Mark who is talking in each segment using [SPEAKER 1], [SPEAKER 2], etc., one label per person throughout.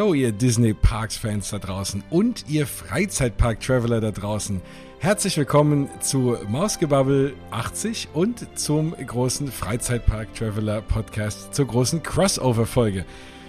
[SPEAKER 1] Hallo ihr Disney Parks Fans da draußen und ihr Freizeitpark Traveler da draußen. Herzlich willkommen zu Mausgebabbel 80 und zum großen Freizeitpark Traveler Podcast zur großen Crossover Folge.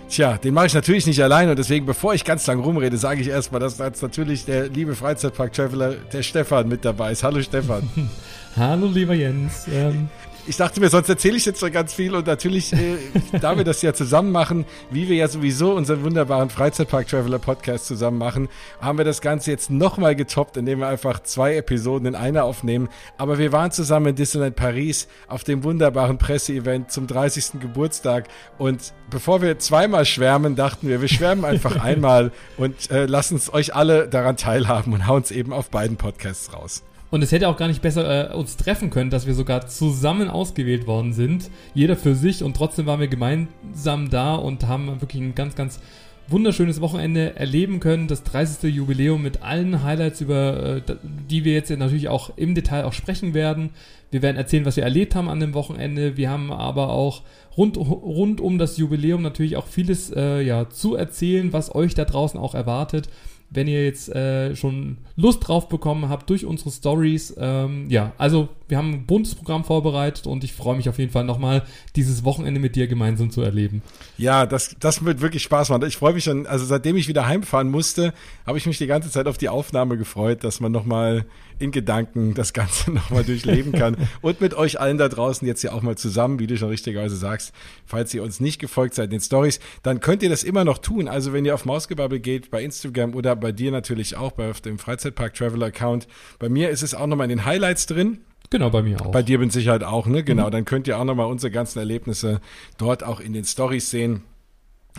[SPEAKER 1] Tja, den mache ich natürlich nicht allein und deswegen, bevor ich ganz lang rumrede, sage ich erstmal, dass jetzt natürlich der liebe Freizeitpark-Traveler, der Stefan, mit dabei ist. Hallo Stefan.
[SPEAKER 2] Hallo lieber Jens. Ähm,
[SPEAKER 1] ich dachte mir, sonst erzähle ich jetzt schon ganz viel und natürlich, äh, da wir das ja zusammen machen, wie wir ja sowieso unseren wunderbaren Freizeitpark Traveler Podcast zusammen machen, haben wir das Ganze jetzt nochmal getoppt, indem wir einfach zwei Episoden in einer aufnehmen. Aber wir waren zusammen in Disneyland Paris auf dem wunderbaren Presseevent zum 30. Geburtstag und bevor wir zweimal schwärmen, dachten wir, wir schwärmen einfach einmal und äh, lassen es euch alle daran teilhaben und hauen es eben auf beiden Podcasts raus.
[SPEAKER 2] Und es hätte auch gar nicht besser äh, uns treffen können, dass wir sogar zusammen ausgewählt worden sind. Jeder für sich und trotzdem waren wir gemeinsam da und haben wirklich ein ganz, ganz wunderschönes Wochenende erleben können. Das 30. Jubiläum mit allen Highlights, über äh, die wir jetzt natürlich auch im Detail auch sprechen werden. Wir werden erzählen, was wir erlebt haben an dem Wochenende. Wir haben aber auch rund, rund um das Jubiläum natürlich auch vieles äh, ja, zu erzählen, was euch da draußen auch erwartet wenn ihr jetzt äh, schon Lust drauf bekommen habt durch unsere Stories. Ähm, ja, also wir haben ein buntes Programm vorbereitet und ich freue mich auf jeden Fall nochmal, dieses Wochenende mit dir gemeinsam zu erleben.
[SPEAKER 1] Ja, das, das wird wirklich Spaß machen. Ich freue mich schon, also seitdem ich wieder heimfahren musste, habe ich mich die ganze Zeit auf die Aufnahme gefreut, dass man nochmal in Gedanken das Ganze nochmal durchleben kann. und mit euch allen da draußen jetzt ja auch mal zusammen, wie du schon richtigerweise sagst, falls ihr uns nicht gefolgt seid in den Stories, dann könnt ihr das immer noch tun. Also wenn ihr auf Mausgebabbel geht, bei Instagram oder bei dir natürlich auch, bei dem Freizeitpark Traveler Account. Bei mir ist es auch nochmal in den Highlights drin.
[SPEAKER 2] Genau, bei mir auch.
[SPEAKER 1] Bei dir bin ich Sicherheit auch, ne? Genau, mhm. dann könnt ihr auch nochmal unsere ganzen Erlebnisse dort auch in den Stories sehen.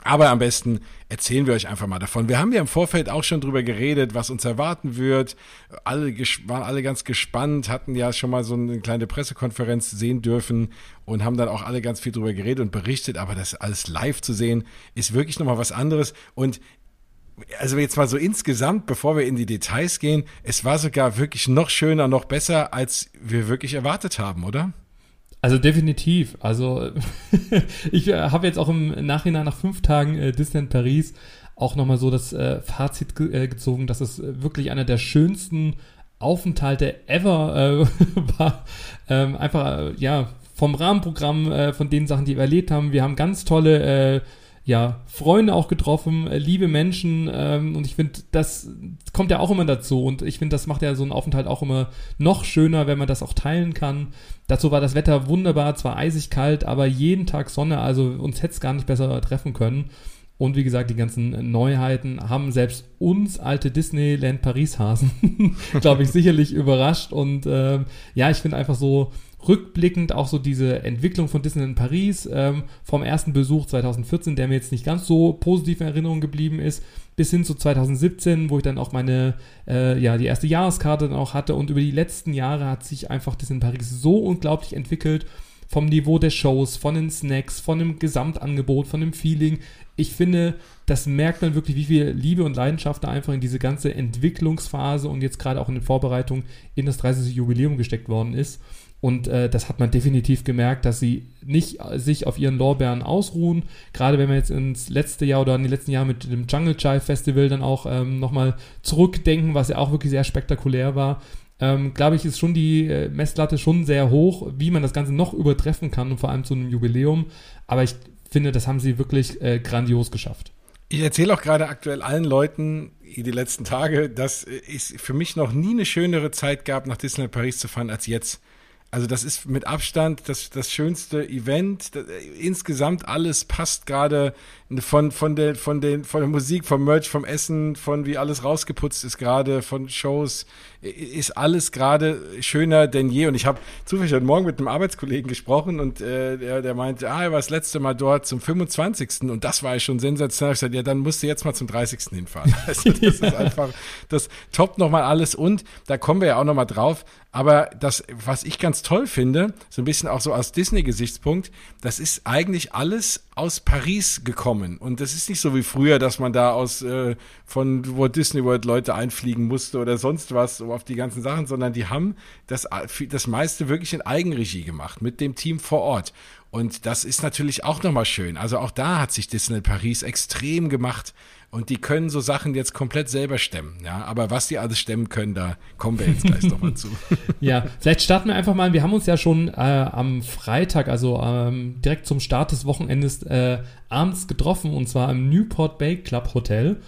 [SPEAKER 1] Aber am besten erzählen wir euch einfach mal davon. Wir haben ja im Vorfeld auch schon drüber geredet, was uns erwarten wird. Alle waren alle ganz gespannt, hatten ja schon mal so eine kleine Pressekonferenz sehen dürfen und haben dann auch alle ganz viel drüber geredet und berichtet. Aber das alles live zu sehen, ist wirklich nochmal was anderes. Und also jetzt mal so insgesamt, bevor wir in die Details gehen, es war sogar wirklich noch schöner, noch besser, als wir wirklich erwartet haben, oder?
[SPEAKER 2] Also definitiv. Also ich äh, habe jetzt auch im Nachhinein nach fünf Tagen äh, Disneyland Paris auch nochmal so das äh, Fazit ge äh, gezogen, dass es wirklich einer der schönsten Aufenthalte ever äh, war. Ähm, einfach, äh, ja, vom Rahmenprogramm, äh, von den Sachen, die wir erlebt haben. Wir haben ganz tolle äh, ja, Freunde auch getroffen, äh, liebe Menschen ähm, und ich finde, das kommt ja auch immer dazu und ich finde, das macht ja so einen Aufenthalt auch immer noch schöner, wenn man das auch teilen kann. Dazu war das Wetter wunderbar, zwar eisig kalt, aber jeden Tag Sonne, also uns hätte es gar nicht besser treffen können. Und wie gesagt, die ganzen Neuheiten haben selbst uns alte Disneyland Paris-Hasen, glaube ich, sicherlich überrascht. Und äh, ja, ich finde einfach so, rückblickend auch so diese Entwicklung von Disney in Paris ähm, vom ersten Besuch 2014, der mir jetzt nicht ganz so positiv in Erinnerung geblieben ist, bis hin zu 2017, wo ich dann auch meine, äh, ja, die erste Jahreskarte dann auch hatte und über die letzten Jahre hat sich einfach Disney in Paris so unglaublich entwickelt vom Niveau der Shows, von den Snacks, von dem Gesamtangebot, von dem Feeling. Ich finde, das merkt man wirklich, wie viel Liebe und Leidenschaft da einfach in diese ganze Entwicklungsphase und jetzt gerade auch in der Vorbereitung in das 30. Jubiläum gesteckt worden ist. Und äh, das hat man definitiv gemerkt, dass sie nicht sich auf ihren Lorbeeren ausruhen. Gerade wenn wir jetzt ins letzte Jahr oder in die letzten Jahre mit dem Jungle Child Festival dann auch ähm, nochmal zurückdenken, was ja auch wirklich sehr spektakulär war. Ähm, glaube ich, ist schon die äh, Messlatte schon sehr hoch, wie man das Ganze noch übertreffen kann und vor allem zu einem Jubiläum. Aber ich finde, das haben sie wirklich äh, grandios geschafft.
[SPEAKER 1] Ich erzähle auch gerade aktuell allen Leuten die letzten Tage, dass es für mich noch nie eine schönere Zeit gab, nach Disneyland Paris zu fahren als jetzt. Also das ist mit Abstand das, das schönste Event. Das, insgesamt alles passt gerade von, von, der, von, den, von der Musik, vom Merch, vom Essen, von wie alles rausgeputzt ist gerade, von Shows, ist alles gerade schöner denn je. Und ich habe zufällig heute Morgen mit einem Arbeitskollegen gesprochen und äh, der, der meinte, ah, er war das letzte Mal dort zum 25. Und das war ja schon sensationell. Ich sagte, ja, dann musst du jetzt mal zum 30. hinfahren. Also das ist einfach, das toppt nochmal alles. Und da kommen wir ja auch nochmal drauf. Aber das, was ich ganz toll finde, so ein bisschen auch so aus Disney-Gesichtspunkt, das ist eigentlich alles aus Paris gekommen. Und das ist nicht so wie früher, dass man da aus äh, von Walt Disney World Leute einfliegen musste oder sonst was auf die ganzen Sachen, sondern die haben das, das meiste wirklich in Eigenregie gemacht mit dem Team vor Ort. Und das ist natürlich auch nochmal schön. Also auch da hat sich Disney Paris extrem gemacht. Und die können so Sachen jetzt komplett selber stemmen. Ja, aber was die alles stemmen können, da kommen wir jetzt gleich nochmal zu.
[SPEAKER 2] ja, vielleicht starten wir einfach mal. Wir haben uns ja schon äh, am Freitag, also ähm, direkt zum Start des Wochenendes, äh, abends getroffen und zwar im Newport Bay Club Hotel.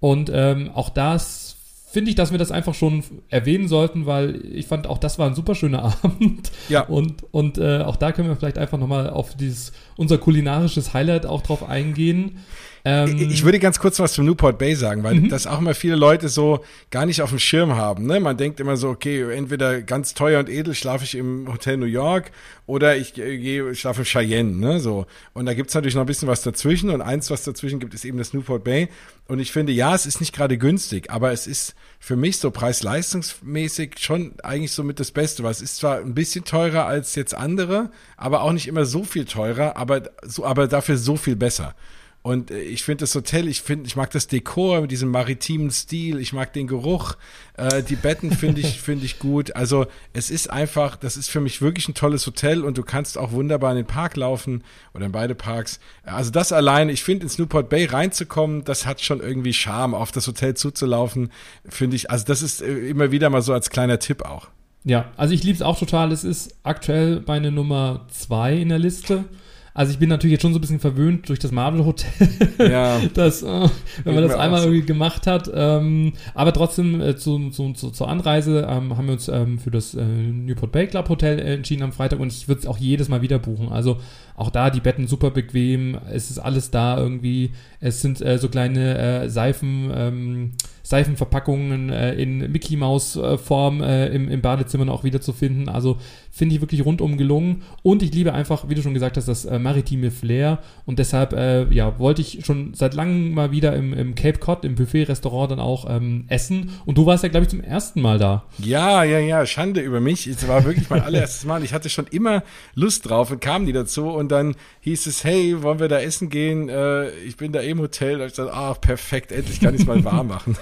[SPEAKER 2] Und ähm, auch das finde ich, dass wir das einfach schon erwähnen sollten, weil ich fand, auch das war ein super schöner Abend. Ja. Und, und äh, auch da können wir vielleicht einfach nochmal auf dieses, unser kulinarisches Highlight auch drauf eingehen.
[SPEAKER 1] Ähm, ich würde ganz kurz was zum Newport Bay sagen, weil mhm. das auch immer viele Leute so gar nicht auf dem Schirm haben. Ne? Man denkt immer so, okay, entweder ganz teuer und edel schlafe ich im Hotel New York oder ich äh, gehe schlafe in Cheyenne. Ne? So. Und da gibt's natürlich noch ein bisschen was dazwischen und eins, was dazwischen gibt, ist eben das Newport Bay. Und ich finde, ja, es ist nicht gerade günstig, aber es ist für mich so preis-leistungsmäßig schon eigentlich so mit das Beste, weil es ist zwar ein bisschen teurer als jetzt andere, aber auch nicht immer so viel teurer, aber, so, aber dafür so viel besser. Und äh, ich finde das Hotel, ich finde, ich mag das Dekor mit diesem maritimen Stil, ich mag den Geruch, äh, die Betten finde ich, finde ich gut. Also es ist einfach, das ist für mich wirklich ein tolles Hotel und du kannst auch wunderbar in den Park laufen oder in beide Parks. Also das alleine, ich finde ins Newport Bay reinzukommen, das hat schon irgendwie Charme, auf das Hotel zuzulaufen, finde ich. Also das ist äh, immer wieder mal so als kleiner Tipp auch.
[SPEAKER 2] Ja, also ich liebe es auch total. Es ist aktuell meine Nummer zwei in der Liste. Also ich bin natürlich jetzt schon so ein bisschen verwöhnt durch das Marvel Hotel, ja. das, äh, wenn man das einmal irgendwie gemacht hat. Ähm, aber trotzdem äh, zu, zu, zu, zur Anreise ähm, haben wir uns ähm, für das äh, Newport Bay Club Hotel entschieden am Freitag und ich würde es auch jedes Mal wieder buchen. Also auch da die Betten super bequem, es ist alles da irgendwie. Es sind äh, so kleine äh, Seifen. Ähm, Seifenverpackungen äh, in Mickey Maus äh, Form äh, im, im Badezimmer auch wieder zu finden. Also finde ich wirklich rundum gelungen. Und ich liebe einfach, wie du schon gesagt hast, das äh, maritime Flair. Und deshalb, ja, wollte ich schon seit langem mal wieder im, im Cape Cod, im Buffet-Restaurant dann auch ähm, essen. Und du warst ja, glaube ich, zum ersten Mal da.
[SPEAKER 1] Ja, ja, ja, Schande über mich. Es war wirklich mein allererstes Mal. Ich hatte schon immer Lust drauf und kamen die dazu. Und dann hieß es, hey, wollen wir da essen gehen? Äh, ich bin da im Hotel. Da ich gesagt, ah, perfekt, endlich kann ich es mal warm machen.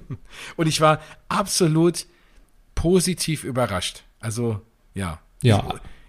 [SPEAKER 1] und ich war absolut positiv überrascht. Also, ja.
[SPEAKER 2] Ja.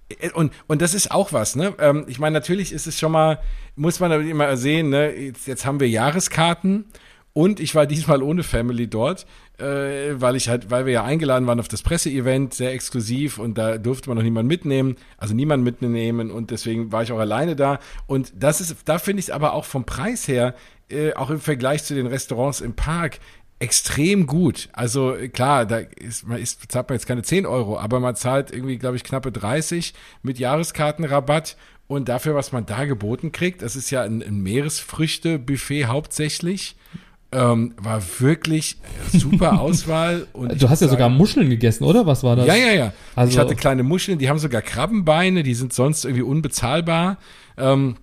[SPEAKER 1] Ich, und, und das ist auch was, ne? Ähm, ich meine, natürlich ist es schon mal, muss man immer sehen, ne? Jetzt, jetzt haben wir Jahreskarten und ich war diesmal ohne Family dort, äh, weil ich halt, weil wir ja eingeladen waren auf das Presseevent, sehr exklusiv und da durfte man noch niemanden mitnehmen, also niemanden mitnehmen und deswegen war ich auch alleine da. Und das ist, da finde ich es aber auch vom Preis her, äh, auch im Vergleich zu den Restaurants im Park, extrem gut. Also klar, da ist, man ist, zahlt man jetzt keine 10 Euro, aber man zahlt irgendwie, glaube ich, knappe 30 mit Jahreskartenrabatt. Und dafür, was man da geboten kriegt, das ist ja ein, ein Meeresfrüchte-Buffet hauptsächlich. Ähm, war wirklich super Auswahl.
[SPEAKER 2] Und du hast ja sagen, sogar Muscheln gegessen, oder? Was war das?
[SPEAKER 1] Ja, ja, ja. Also, ich hatte kleine Muscheln, die haben sogar Krabbenbeine, die sind sonst irgendwie unbezahlbar. Ähm,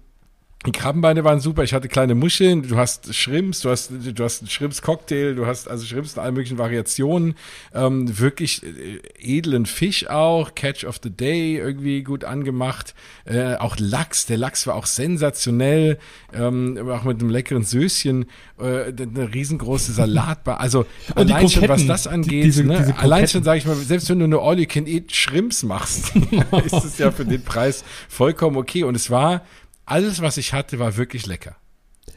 [SPEAKER 1] die Krabbenbeine waren super. Ich hatte kleine Muscheln. Du hast Shrimps, du hast, du hast einen Shrimps-Cocktail, du hast also Shrimps in allen möglichen Variationen. Ähm, wirklich äh, edlen Fisch auch. Catch of the Day irgendwie gut angemacht. Äh, auch Lachs. Der Lachs war auch sensationell. Ähm, auch mit einem leckeren Söschen. Äh, eine riesengroße Salatbar. Also Und allein schon, was das angeht. Diese, ne? diese allein schon, sage ich mal, selbst wenn du eine All-You-Can-Eat Shrimps machst, ist es ja für den Preis vollkommen okay. Und es war alles, was ich hatte, war wirklich lecker.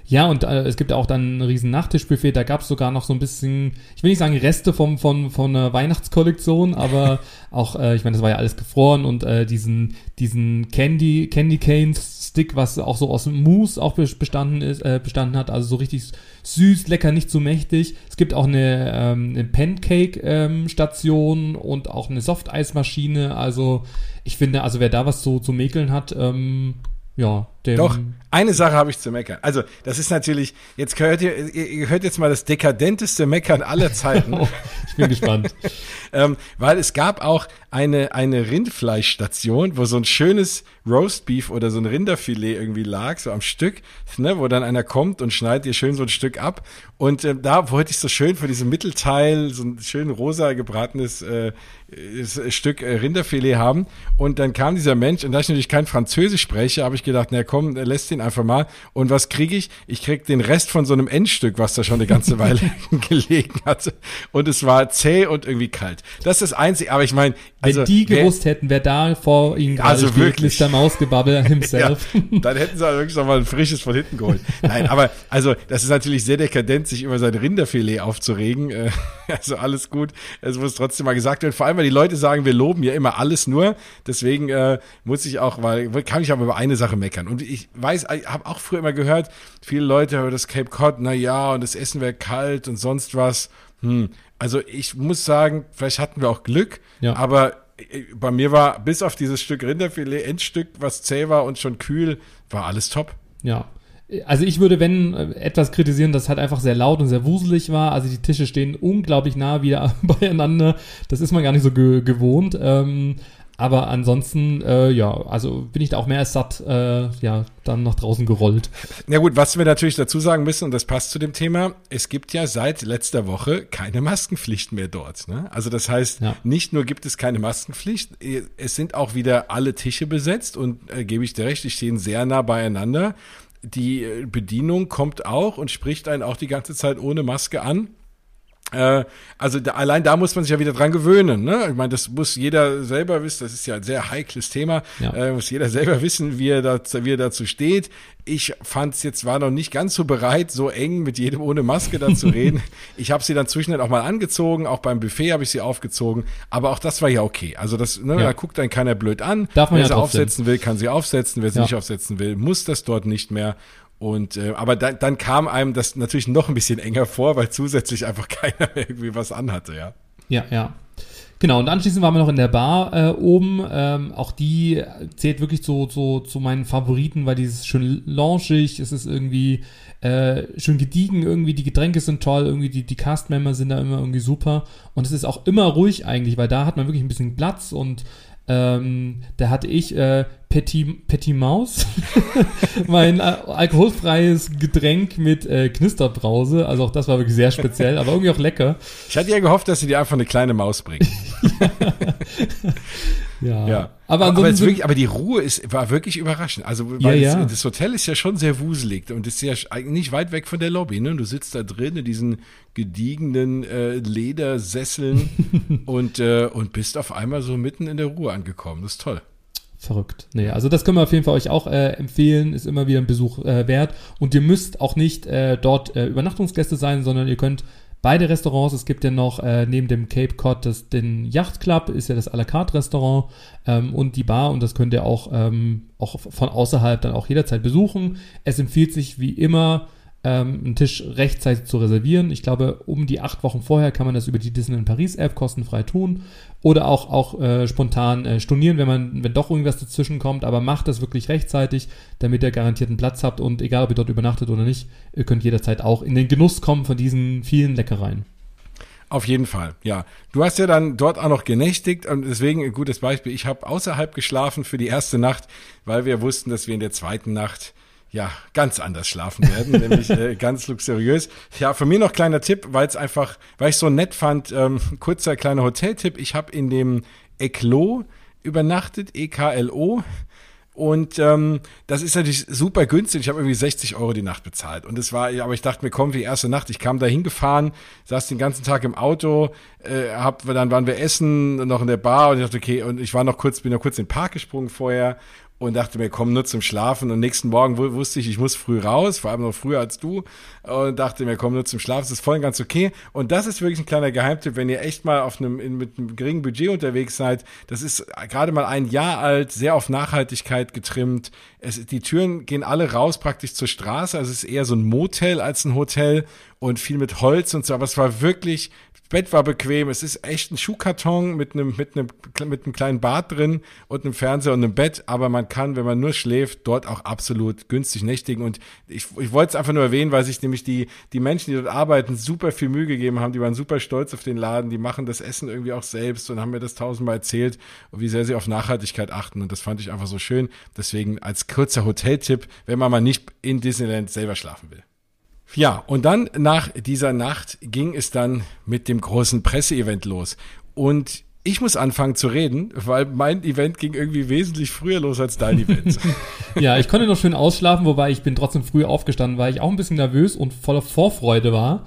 [SPEAKER 2] Ja, und äh, es gibt auch dann ein riesen Nachtischbuffet. Da gab es sogar noch so ein bisschen, ich will nicht sagen Reste vom, von, von einer Weihnachtskollektion, aber auch, äh, ich meine, das war ja alles gefroren und äh, diesen, diesen Candy, Candy Cane Stick, was auch so aus Mousse auch bestanden ist, äh, bestanden hat. Also so richtig süß, lecker, nicht zu mächtig. Es gibt auch eine, ähm, eine Pancake-Station ähm, und auch eine Softeismaschine. Also ich finde, also wer da was zu, zu mäkeln hat, ähm, ja,
[SPEAKER 1] dem Doch, eine Sache habe ich zu meckern. Also, das ist natürlich, jetzt hört ihr, ihr hört jetzt mal das dekadenteste Meckern aller Zeiten. oh,
[SPEAKER 2] ich bin gespannt.
[SPEAKER 1] ähm, weil es gab auch eine, eine Rindfleischstation, wo so ein schönes Roastbeef oder so ein Rinderfilet irgendwie lag, so am Stück, ne, wo dann einer kommt und schneidet dir schön so ein Stück ab. Und äh, da wollte ich so schön für diesen Mittelteil so ein schön rosa gebratenes äh, Stück äh, Rinderfilet haben. Und dann kam dieser Mensch, und da ich natürlich kein Französisch spreche, habe ich gedacht, na komm, komm, lässt den einfach mal. Und was kriege ich? Ich krieg den Rest von so einem Endstück, was da schon eine ganze Weile gelegen hatte. Und es war zäh und irgendwie kalt. Das ist das Einzige, aber ich meine,
[SPEAKER 2] also, wenn die gewusst wer, hätten, wer da vor ihnen gerade
[SPEAKER 1] also steht,
[SPEAKER 2] Mr. Mausgebabbel himself.
[SPEAKER 1] ja, dann hätten sie halt wirklich noch mal ein frisches von hinten geholt. Nein, aber also das ist natürlich sehr dekadent, sich über sein Rinderfilet aufzuregen. Äh, also alles gut. Es muss trotzdem mal gesagt werden. Vor allem, weil die Leute sagen, wir loben ja immer alles nur. Deswegen äh, muss ich auch, weil kann ich aber über eine Sache meckern. Und ich weiß, ich habe auch früher immer gehört, viele Leute über das Cape Cod, na ja, und das Essen wäre kalt und sonst was. Hm. Also ich muss sagen, vielleicht hatten wir auch Glück, ja. aber äh, bei mir war bis auf dieses Stück Rinderfilet, Endstück, was zäh war und schon kühl, war alles top.
[SPEAKER 2] Ja, also ich würde, wenn äh, etwas kritisieren, das halt einfach sehr laut und sehr wuselig war. Also die Tische stehen unglaublich nah wieder beieinander. Das ist man gar nicht so ge gewohnt. Ähm, aber ansonsten, äh, ja, also bin ich da auch mehr als satt, äh, ja, dann nach draußen gerollt.
[SPEAKER 1] Na gut, was wir natürlich dazu sagen müssen, und das passt zu dem Thema, es gibt ja seit letzter Woche keine Maskenpflicht mehr dort. Ne? Also das heißt, ja. nicht nur gibt es keine Maskenpflicht, es sind auch wieder alle Tische besetzt und äh, gebe ich dir recht, die stehen sehr nah beieinander die äh, Bedienung kommt auch und spricht einen auch die ganze Zeit ohne Maske an. Äh, also da, allein da muss man sich ja wieder dran gewöhnen. Ne? Ich meine, das muss jeder selber wissen. Das ist ja ein sehr heikles Thema. Ja. Äh, muss jeder selber wissen, wie er, da, wie er dazu steht. Ich fand es jetzt war noch nicht ganz so bereit, so eng mit jedem ohne Maske da zu reden. ich habe sie dann zwischendurch auch mal angezogen. Auch beim Buffet habe ich sie aufgezogen. Aber auch das war ja okay. Also das, ne, ja. da guckt dann keiner blöd an.
[SPEAKER 2] Darf man
[SPEAKER 1] Wer
[SPEAKER 2] ja
[SPEAKER 1] sie aufsetzen will, kann sie aufsetzen. Wer sie ja. nicht aufsetzen will, muss das dort nicht mehr. Und äh, aber dann, dann kam einem das natürlich noch ein bisschen enger vor, weil zusätzlich einfach keiner irgendwie was anhatte, ja.
[SPEAKER 2] Ja, ja. Genau, und anschließend waren wir noch in der Bar äh, oben. Ähm, auch die zählt wirklich zu, zu, zu meinen Favoriten, weil die ist schön launchig, es ist irgendwie äh, schön gediegen, irgendwie die Getränke sind toll, irgendwie die, die Cast-Member sind da immer irgendwie super. Und es ist auch immer ruhig eigentlich, weil da hat man wirklich ein bisschen Platz und ähm, da hatte ich äh, Petit, Petit Maus, mein äh, alkoholfreies Getränk mit äh, Knisterbrause. Also auch das war wirklich sehr speziell, aber irgendwie auch lecker.
[SPEAKER 1] Ich hatte ja gehofft, dass sie dir einfach eine kleine Maus bringen.
[SPEAKER 2] ja. ja.
[SPEAKER 1] Aber, aber, wirklich, aber, die Ruhe ist, war wirklich überraschend. Also weil ja, ja. Das, das, Hotel ist ja schon sehr wuselig und ist ja nicht weit weg von der Lobby. Ne? Du sitzt da drin in diesen gediegenen äh, Ledersesseln und, äh, und bist auf einmal so mitten in der Ruhe angekommen. Das ist toll
[SPEAKER 2] verrückt. Nee, also das können wir auf jeden Fall euch auch äh, empfehlen, ist immer wieder ein Besuch äh, wert. Und ihr müsst auch nicht äh, dort äh, Übernachtungsgäste sein, sondern ihr könnt beide Restaurants, es gibt ja noch äh, neben dem Cape Cod das, den Yacht Club, ist ja das à la carte Restaurant ähm, und die Bar und das könnt ihr auch, ähm, auch von außerhalb dann auch jederzeit besuchen. Es empfiehlt sich wie immer, ähm, einen Tisch rechtzeitig zu reservieren. Ich glaube, um die acht Wochen vorher kann man das über die Disneyland Paris App kostenfrei tun oder auch, auch äh, spontan äh, stornieren, wenn man, wenn doch irgendwas dazwischen kommt, aber macht das wirklich rechtzeitig, damit ihr garantierten Platz habt und egal, ob ihr dort übernachtet oder nicht, ihr könnt jederzeit auch in den Genuss kommen von diesen vielen Leckereien.
[SPEAKER 1] Auf jeden Fall, ja. Du hast ja dann dort auch noch genächtigt und deswegen ein gutes Beispiel. Ich habe außerhalb geschlafen für die erste Nacht, weil wir wussten, dass wir in der zweiten Nacht ja, ganz anders schlafen werden, nämlich äh, ganz luxuriös. Ja, von mir noch kleiner Tipp, weil es einfach, weil ich so nett fand, ähm, kurzer kleiner Hoteltipp. Ich habe in dem Eclo übernachtet, E-K-L-O. Und ähm, das ist natürlich super günstig. Ich habe irgendwie 60 Euro die Nacht bezahlt. Und es war, aber ich dachte mir, komm, die erste Nacht. Ich kam da hingefahren, saß den ganzen Tag im Auto, äh, hab, dann waren wir essen, noch in der Bar und ich dachte, okay, und ich war noch kurz, bin noch kurz in den Park gesprungen vorher und dachte mir, komm nur zum Schlafen. Und nächsten Morgen wusste ich, ich muss früh raus, vor allem noch früher als du. Und dachte mir, komm nur zum Schlafen, das ist voll und ganz okay. Und das ist wirklich ein kleiner Geheimtipp, wenn ihr echt mal auf einem, in, mit einem geringen Budget unterwegs seid. Das ist gerade mal ein Jahr alt, sehr auf Nachhaltigkeit getrimmt. Es, die Türen gehen alle raus praktisch zur Straße. Also es ist eher so ein Motel als ein Hotel und viel mit Holz und so. Aber es war wirklich Bett war bequem. Es ist echt ein Schuhkarton mit einem, mit einem, mit einem kleinen Bad drin und einem Fernseher und einem Bett. Aber man kann, wenn man nur schläft, dort auch absolut günstig nächtigen. Und ich, ich wollte es einfach nur erwähnen, weil sich nämlich die, die Menschen, die dort arbeiten, super viel Mühe gegeben haben. Die waren super stolz auf den Laden. Die machen das Essen irgendwie auch selbst und haben mir das tausendmal erzählt, wie sehr sie auf Nachhaltigkeit achten. Und das fand ich einfach so schön. Deswegen als kurzer Hoteltipp, wenn man mal nicht in Disneyland selber schlafen will. Ja, und dann nach dieser Nacht ging es dann mit dem großen Presseevent los. Und ich muss anfangen zu reden, weil mein Event ging irgendwie wesentlich früher los als dein Event.
[SPEAKER 2] ja, ich konnte noch schön ausschlafen, wobei ich bin trotzdem früh aufgestanden, weil ich auch ein bisschen nervös und voller Vorfreude war.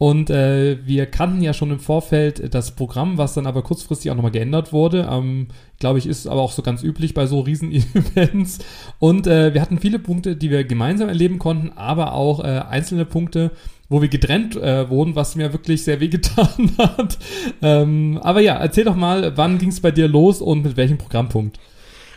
[SPEAKER 2] Und äh, wir kannten ja schon im Vorfeld das Programm, was dann aber kurzfristig auch nochmal geändert wurde. Ähm, Glaube ich, ist aber auch so ganz üblich bei so Riesen-Events. Und äh, wir hatten viele Punkte, die wir gemeinsam erleben konnten, aber auch äh, einzelne Punkte, wo wir getrennt äh, wurden, was mir wirklich sehr wehgetan hat. Ähm, aber ja, erzähl doch mal, wann ging es bei dir los und mit welchem Programmpunkt?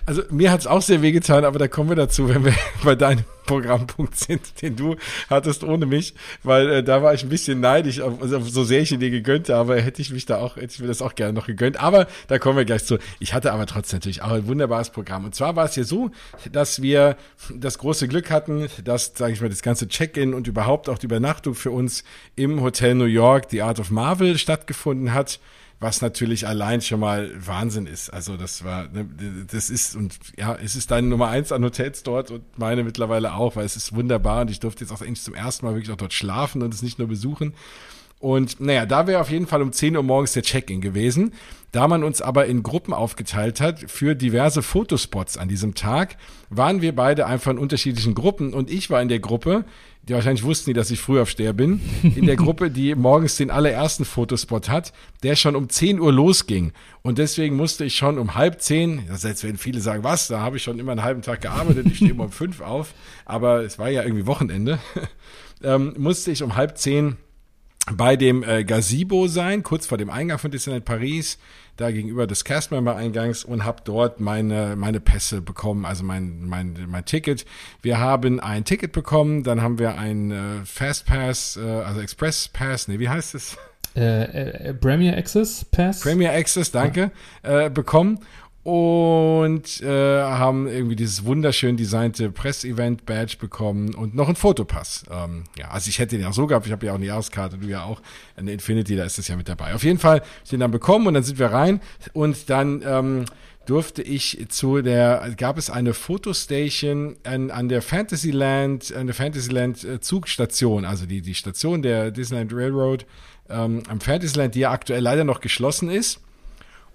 [SPEAKER 1] Also mir hat's auch sehr wehgetan, aber da kommen wir dazu, wenn wir bei deinem Programmpunkt sind, den du hattest ohne mich, weil äh, da war ich ein bisschen neidisch, also so sehr ich ihn dir gegönnt habe, hätte ich mich da auch, hätte ich mir das auch gerne noch gegönnt. Aber da kommen wir gleich zu. Ich hatte aber trotzdem natürlich auch ein wunderbares Programm. Und zwar war es hier so, dass wir das große Glück hatten, dass, sage ich mal, das ganze Check-in und überhaupt auch die Übernachtung für uns im Hotel New York, The Art of Marvel, stattgefunden hat was natürlich allein schon mal Wahnsinn ist. Also das war, ne, das ist und ja, es ist deine Nummer eins an Hotels dort und meine mittlerweile auch, weil es ist wunderbar und ich durfte jetzt auch endlich zum ersten Mal wirklich auch dort schlafen und es nicht nur besuchen. Und naja, da wäre auf jeden Fall um 10 Uhr morgens der Check-in gewesen. Da man uns aber in Gruppen aufgeteilt hat für diverse Fotospots an diesem Tag, waren wir beide einfach in unterschiedlichen Gruppen und ich war in der Gruppe, die wahrscheinlich wussten die, dass ich Frühaufsteher bin, in der Gruppe, die morgens den allerersten Fotospot hat, der schon um 10 Uhr losging. Und deswegen musste ich schon um halb zehn, das jetzt werden viele sagen, was, da habe ich schon immer einen halben Tag gearbeitet, ich stehe immer um fünf auf, aber es war ja irgendwie Wochenende, ähm, musste ich um halb zehn bei dem äh, Gazebo sein, kurz vor dem Eingang von Disneyland Paris, da gegenüber des Castmember-Eingangs und habe dort meine, meine Pässe bekommen, also mein, mein, mein Ticket. Wir haben ein Ticket bekommen, dann haben wir ein äh, Fastpass, äh, also Express Pass, nee, wie heißt es?
[SPEAKER 2] Äh, äh, Premier Access Pass?
[SPEAKER 1] Premier Access, danke, ja. äh, bekommen und äh, haben irgendwie dieses wunderschön designte Press-Event-Badge bekommen und noch einen Fotopass. Ähm, ja, also ich hätte den auch so gehabt, ich habe ja auch eine Jahreskarte, du ja auch, eine Infinity, da ist das ja mit dabei. Auf jeden Fall den dann bekommen und dann sind wir rein und dann ähm, durfte ich zu der, gab es eine Fotostation an, an der Fantasyland, an der Fantasyland äh, Zugstation, also die, die Station der Disneyland Railroad ähm, am Fantasyland, die ja aktuell leider noch geschlossen ist.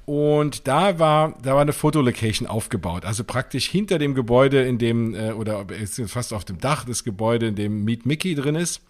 [SPEAKER 1] Und da war, da war eine Fotolocation aufgebaut. Also praktisch hinter dem Gebäude, in dem, äh, oder fast auf dem Dach des Gebäudes, in dem Meet Mickey drin ist.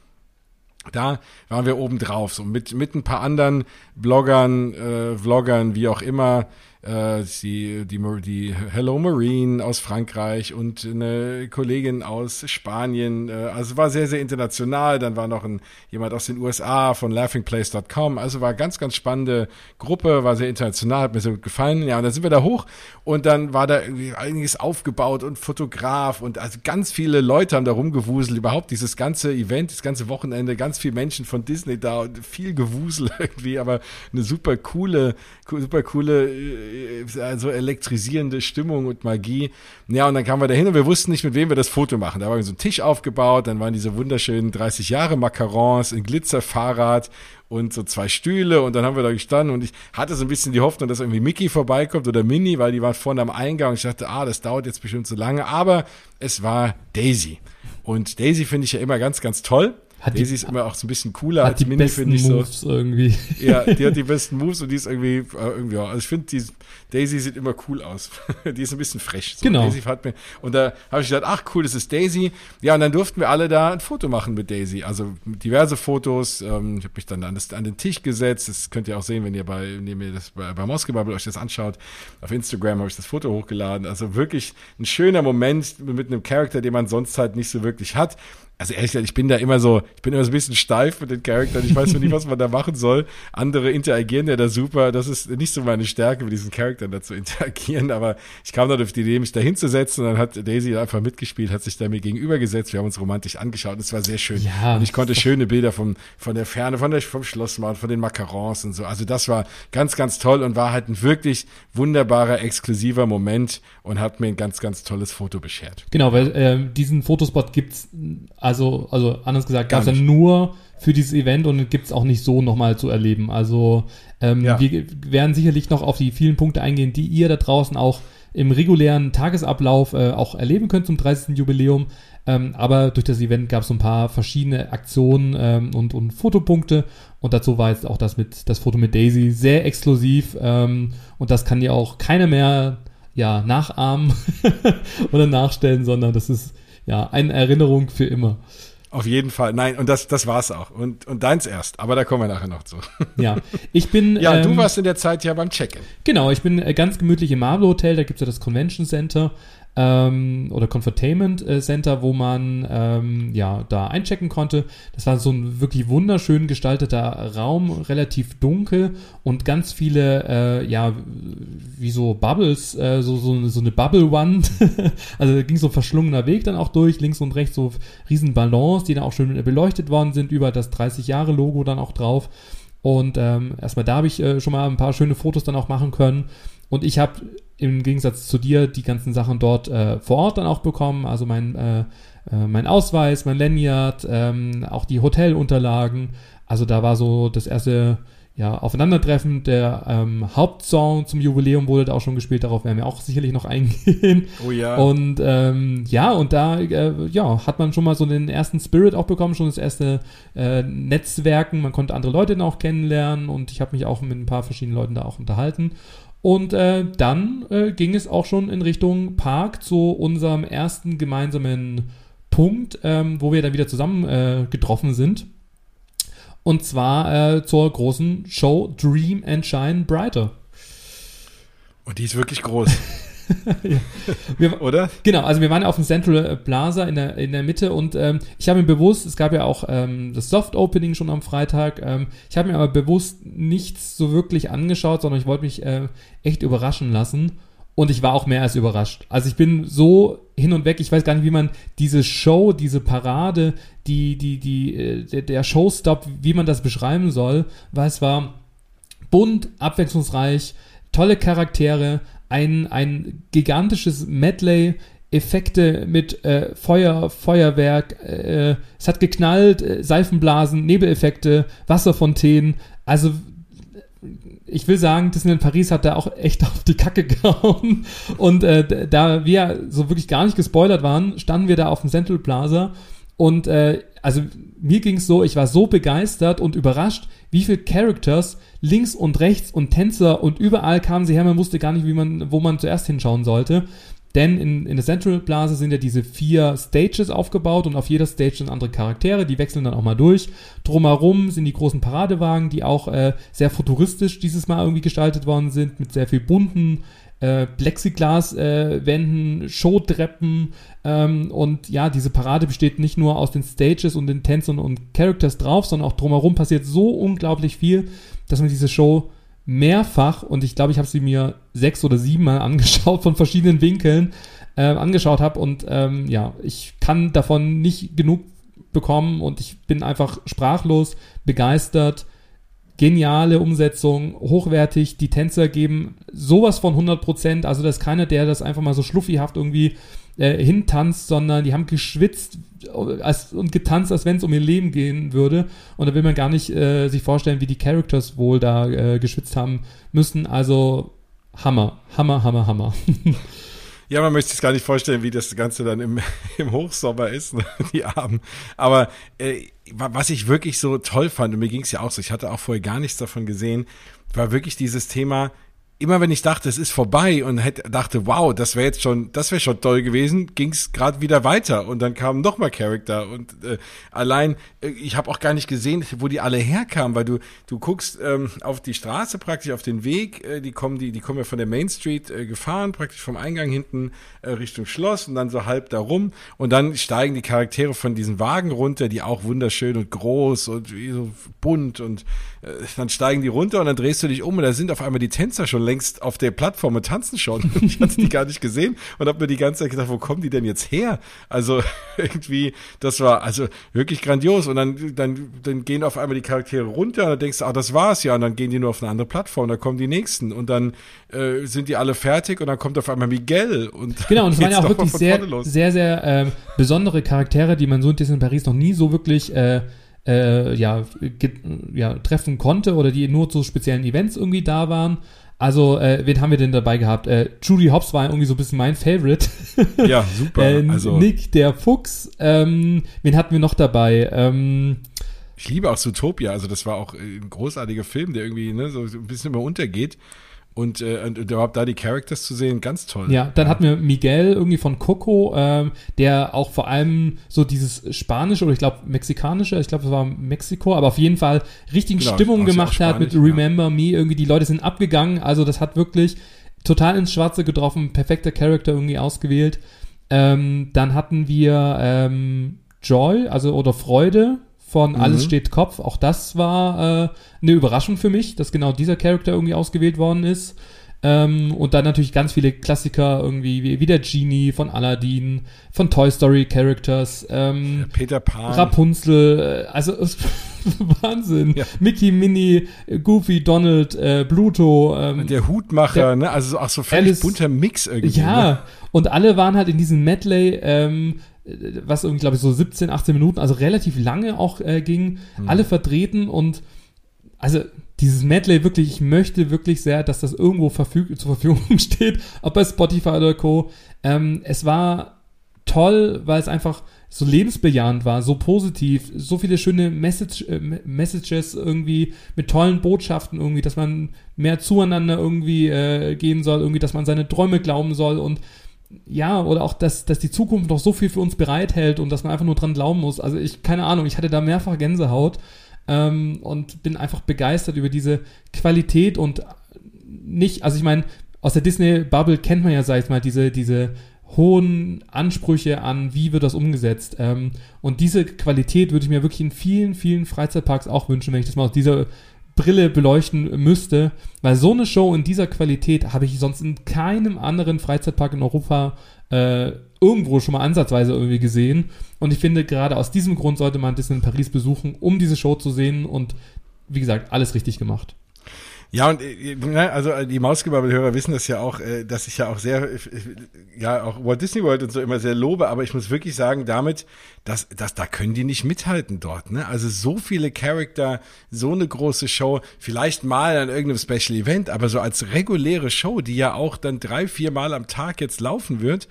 [SPEAKER 1] Da waren wir oben drauf, so mit, mit ein paar anderen Bloggern, äh, Vloggern, wie auch immer, äh, die, die, die Hello Marine aus Frankreich und eine Kollegin aus Spanien. Äh, also war sehr, sehr international. Dann war noch ein, jemand aus den USA von laughingplace.com. Also war ganz, ganz spannende Gruppe, war sehr international, hat mir sehr gut gefallen. Ja, und dann sind wir da hoch und dann war da einiges aufgebaut und Fotograf und also ganz viele Leute haben da rumgewuselt. Überhaupt dieses ganze Event, das ganze Wochenende, ganz viele Menschen von Disney da und viel Gewusel irgendwie, aber eine super coole, super coole äh, also elektrisierende Stimmung und Magie. Ja, und dann kamen wir da hin und wir wussten nicht, mit wem wir das Foto machen. Da war so ein Tisch aufgebaut, dann waren diese wunderschönen 30 Jahre Macarons, ein Glitzerfahrrad und so zwei Stühle und dann haben wir da gestanden und ich hatte so ein bisschen die Hoffnung, dass irgendwie Mickey vorbeikommt oder Minnie, weil die waren vorne am Eingang und ich dachte, ah, das dauert jetzt bestimmt so lange, aber es war Daisy. Und Daisy finde ich ja immer ganz, ganz toll. Hat Daisy die, ist immer auch so ein bisschen cooler
[SPEAKER 2] als Mini, finde ich Moves so. irgendwie.
[SPEAKER 1] Ja, die hat die besten Moves und die ist irgendwie, äh, irgendwie ja. Also ich finde, die Daisy sieht immer cool aus. die ist ein bisschen frech.
[SPEAKER 2] So. Genau.
[SPEAKER 1] Daisy hat mir, und da habe ich gedacht, ach cool, das ist Daisy. Ja, und dann durften wir alle da ein Foto machen mit Daisy. Also diverse Fotos. Ähm, ich habe mich dann an, das, an den Tisch gesetzt. Das könnt ihr auch sehen, wenn ihr bei, wenn ihr mir das bei, bei Moskebubble euch das anschaut. Auf Instagram habe ich das Foto hochgeladen. Also wirklich ein schöner Moment mit einem Charakter, den man sonst halt nicht so wirklich hat also ehrlich gesagt, ich bin da immer so, ich bin immer so ein bisschen steif mit den Charakteren. Ich weiß noch nicht, was man da machen soll. Andere interagieren ja da super. Das ist nicht so meine Stärke, mit diesen Charakteren da zu interagieren. Aber ich kam dann auf die Idee, mich da hinzusetzen. Und dann hat Daisy einfach mitgespielt, hat sich da mir gegenübergesetzt. Wir haben uns romantisch angeschaut. Und es war sehr schön. Ja, und ich konnte schöne Bilder vom, von der Ferne, von der, vom Schloss machen, von den Macarons und so. Also das war ganz, ganz toll und war halt ein wirklich wunderbarer, exklusiver Moment und hat mir ein ganz, ganz tolles Foto beschert.
[SPEAKER 2] Genau, weil äh, diesen Fotospot gibt's Also, also anders gesagt, gab es ja nur für dieses Event und gibt es auch nicht so nochmal zu erleben. Also ähm, ja. wir werden sicherlich noch auf die vielen Punkte eingehen, die ihr da draußen auch im regulären Tagesablauf äh, auch erleben könnt zum 30. Jubiläum. Ähm, aber durch das Event gab es so ein paar verschiedene Aktionen ähm, und, und Fotopunkte. Und dazu war jetzt auch das mit das Foto mit Daisy sehr exklusiv. Ähm, und das kann ja auch keiner mehr ja, nachahmen oder nachstellen, sondern das ist ja eine Erinnerung für immer.
[SPEAKER 1] Auf jeden Fall. Nein, und das, das war's auch. Und, und deins erst. Aber da kommen wir nachher noch zu.
[SPEAKER 2] Ja, ich bin.
[SPEAKER 1] ja, ähm, du warst in der Zeit ja beim Check-in.
[SPEAKER 2] Genau, ich bin äh, ganz gemütlich im Marble Hotel. Da gibt's ja das Convention Center ähm, oder Comfortainment äh, Center, wo man ähm, ja da einchecken konnte. Das war so ein wirklich wunderschön gestalteter Raum, relativ dunkel und ganz viele äh, ja wie so Bubbles, äh, so, so, so eine Bubble-Wand. also ging so ein verschlungener Weg dann auch durch, links und rechts so riesen Ballons, die dann auch schön beleuchtet worden sind, über das 30 Jahre Logo dann auch drauf. Und ähm, erstmal da habe ich äh, schon mal ein paar schöne Fotos dann auch machen können. Und ich habe im Gegensatz zu dir die ganzen Sachen dort äh, vor Ort dann auch bekommen, also mein, äh, äh, mein Ausweis, mein Lanyard, ähm, auch die Hotelunterlagen. Also da war so das erste ja, Aufeinandertreffen. Der ähm, Hauptsong zum Jubiläum wurde da auch schon gespielt, darauf werden wir auch sicherlich noch eingehen.
[SPEAKER 1] Oh ja.
[SPEAKER 2] Und ähm, ja, und da äh, ja, hat man schon mal so den ersten Spirit auch bekommen, schon das erste äh, Netzwerken. Man konnte andere Leute dann auch kennenlernen und ich habe mich auch mit ein paar verschiedenen Leuten da auch unterhalten. Und äh, dann äh, ging es auch schon in Richtung Park zu unserem ersten gemeinsamen Punkt, ähm, wo wir dann wieder zusammen äh, getroffen sind. Und zwar äh, zur großen Show Dream and Shine Brighter.
[SPEAKER 1] Und die ist wirklich groß.
[SPEAKER 2] ja. wir, Oder? Genau, also wir waren auf dem Central Plaza in der, in der Mitte und ähm, ich habe mir bewusst, es gab ja auch ähm, das Soft Opening schon am Freitag, ähm, ich habe mir aber bewusst nichts so wirklich angeschaut, sondern ich wollte mich äh, echt überraschen lassen. Und ich war auch mehr als überrascht. Also ich bin so hin und weg, ich weiß gar nicht, wie man diese Show, diese Parade, die, die, die, äh, der Showstop, wie man das beschreiben soll, weil es war bunt, abwechslungsreich, tolle Charaktere, ein, ein gigantisches Medley, Effekte mit äh, Feuer, Feuerwerk, äh, es hat geknallt, äh, Seifenblasen, Nebeleffekte, Wasserfontänen. Also ich will sagen, Disneyland Paris hat da auch echt auf die Kacke gehauen. Und äh, da wir so wirklich gar nicht gespoilert waren, standen wir da auf dem Central Plaza. Und äh, also mir ging es so, ich war so begeistert und überrascht, wie viele Characters links und rechts und Tänzer und überall kamen sie her, man wusste gar nicht, wie man, wo man zuerst hinschauen sollte. Denn in, in der Central Plaza sind ja diese vier Stages aufgebaut und auf jeder Stage sind andere Charaktere, die wechseln dann auch mal durch. Drumherum sind die großen Paradewagen, die auch äh, sehr futuristisch dieses Mal irgendwie gestaltet worden sind, mit sehr viel bunten äh, Plexiglas-Wänden, äh, Showtreppen ähm, und ja, diese Parade besteht nicht nur aus den Stages und den Tänzern und Characters drauf, sondern auch drumherum passiert so unglaublich viel, dass man diese Show mehrfach und ich glaube, ich habe sie mir sechs oder sieben Mal angeschaut von verschiedenen Winkeln äh, angeschaut habe und ähm, ja, ich kann davon nicht genug bekommen und ich bin einfach sprachlos begeistert. Geniale Umsetzung, hochwertig, die Tänzer geben sowas von 100 Prozent, also da ist keiner, der das einfach mal so schluffihaft irgendwie äh, hintanzt, sondern die haben geschwitzt äh, als, und getanzt, als wenn es um ihr Leben gehen würde. Und da will man gar nicht äh, sich vorstellen, wie die Characters wohl da äh, geschwitzt haben müssen. Also Hammer, Hammer, Hammer, Hammer.
[SPEAKER 1] Ja, man möchte sich gar nicht vorstellen, wie das Ganze dann im, im Hochsommer ist, ne? die Abend. Aber äh, was ich wirklich so toll fand, und mir ging es ja auch so, ich hatte auch vorher gar nichts davon gesehen, war wirklich dieses Thema, immer wenn ich dachte, es ist vorbei und hätte, dachte, wow, das wäre jetzt schon, das wäre schon toll gewesen, ging es gerade wieder weiter und dann kamen noch mal Charakter und äh, allein, äh, ich habe auch gar nicht gesehen, wo die alle herkamen, weil du du guckst ähm, auf die Straße praktisch auf den Weg, äh, die kommen die die kommen ja von der Main Street äh, gefahren, praktisch vom Eingang hinten äh, Richtung Schloss und dann so halb da rum und dann steigen die Charaktere von diesen Wagen runter, die auch wunderschön und groß und so bunt und äh, dann steigen die runter und dann drehst du dich um und da sind auf einmal die Tänzer schon längst auf der Plattform und tanzen schon. ich hatte die gar nicht gesehen und habe mir die ganze Zeit gedacht, wo kommen die denn jetzt her? Also irgendwie, das war also wirklich grandios. Und dann, dann, dann gehen auf einmal die Charaktere runter und dann denkst du, ah, das war's ja. Und dann gehen die nur auf eine andere Plattform, da kommen die nächsten. Und dann äh, sind die alle fertig und dann kommt auf einmal Miguel. Und
[SPEAKER 2] genau, und es waren ja auch wirklich sehr, sehr, sehr äh, besondere Charaktere, die man so in Disney Paris noch nie so wirklich äh, äh, ja, ja, treffen konnte oder die nur zu speziellen Events irgendwie da waren. Also, äh, wen haben wir denn dabei gehabt? Äh, Judy Hobbs war irgendwie so ein bisschen mein Favorite.
[SPEAKER 1] Ja, super.
[SPEAKER 2] äh, also. Nick, der Fuchs. Ähm, wen hatten wir noch dabei? Ähm,
[SPEAKER 1] ich liebe auch Zootopia. Also, das war auch ein großartiger Film, der irgendwie ne, so ein bisschen immer untergeht. Und, äh, und überhaupt da die Characters zu sehen, ganz toll.
[SPEAKER 2] Ja, dann ja. hatten wir Miguel irgendwie von Coco, ähm, der auch vor allem so dieses spanische oder ich glaube mexikanische, ich glaube es war Mexiko, aber auf jeden Fall richtigen genau, Stimmung gemacht hat mit Remember ja. Me. Irgendwie die Leute sind abgegangen, also das hat wirklich total ins Schwarze getroffen, perfekter Charakter irgendwie ausgewählt. Ähm, dann hatten wir ähm, Joy, also oder Freude von mhm. Alles steht Kopf. Auch das war äh, eine Überraschung für mich, dass genau dieser Charakter irgendwie ausgewählt worden ist. Ähm, und dann natürlich ganz viele Klassiker, irgendwie wie, wie der Genie von Aladdin, von Toy Story Characters, ähm,
[SPEAKER 1] Peter Pan,
[SPEAKER 2] Rapunzel, äh, also Wahnsinn. Ja. Mickey, Minnie, Goofy, Donald, äh, Bluto. Ähm,
[SPEAKER 1] der Hutmacher, der, ne? Also auch so völlig Alice, bunter Mix irgendwie.
[SPEAKER 2] Ja, ne? und alle waren halt in diesem Medley ähm, was irgendwie, glaube ich, so 17, 18 Minuten, also relativ lange auch äh, ging, mhm. alle vertreten und also dieses Medley wirklich, ich möchte wirklich sehr, dass das irgendwo verfüg zur Verfügung steht, ob bei Spotify oder Co. Ähm, es war toll, weil es einfach so lebensbejahend war, so positiv, so viele schöne Message, äh, Messages irgendwie mit tollen Botschaften irgendwie, dass man mehr zueinander irgendwie äh, gehen soll, irgendwie, dass man seine Träume glauben soll und ja, oder auch, dass, dass die Zukunft noch so viel für uns bereithält und dass man einfach nur dran glauben muss. Also ich, keine Ahnung, ich hatte da mehrfach Gänsehaut ähm, und bin einfach begeistert über diese Qualität und nicht, also ich meine, aus der Disney-Bubble kennt man ja, sag ich mal, diese, diese hohen Ansprüche an, wie wird das umgesetzt. Ähm, und diese Qualität würde ich mir wirklich in vielen, vielen Freizeitparks auch wünschen, wenn ich das mal aus dieser Brille beleuchten müsste, weil so eine Show in dieser Qualität habe ich sonst in keinem anderen Freizeitpark in Europa äh, irgendwo schon mal ansatzweise irgendwie gesehen. Und ich finde, gerade aus diesem Grund sollte man Disney in Paris besuchen, um diese Show zu sehen und wie gesagt, alles richtig gemacht.
[SPEAKER 1] Ja, und äh, ne, also äh, die Mausgebabbel-Hörer wissen das ja auch, äh, dass ich ja auch sehr, ja, auch Walt Disney World und so immer sehr lobe, aber ich muss wirklich sagen, damit, dass, dass da können die nicht mithalten dort, ne? Also so viele Charakter, so eine große Show, vielleicht mal an irgendeinem Special Event, aber so als reguläre Show, die ja auch dann drei, vier Mal am Tag jetzt laufen wird,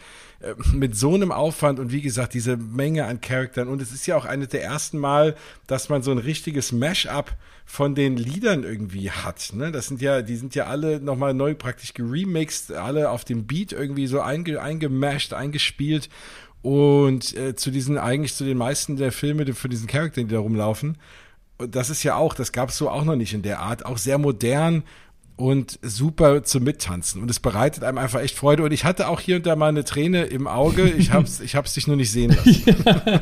[SPEAKER 1] mit so einem Aufwand und wie gesagt, diese Menge an Charaktern. Und es ist ja auch eines der ersten Mal, dass man so ein richtiges Mash-up von den Liedern irgendwie hat. Ne? Das sind ja, die sind ja alle nochmal neu praktisch geremixed, alle auf dem Beat irgendwie so einge, eingemashed, eingespielt. Und äh, zu diesen, eigentlich zu den meisten der Filme für diesen Charakteren, die da rumlaufen. Und das ist ja auch, das gab es so auch noch nicht in der Art. Auch sehr modern und super zum Mittanzen. Und es bereitet einem einfach echt Freude. Und ich hatte auch hier und da mal eine Träne im Auge. Ich hab's, ich hab's dich nur nicht sehen lassen.
[SPEAKER 2] ja.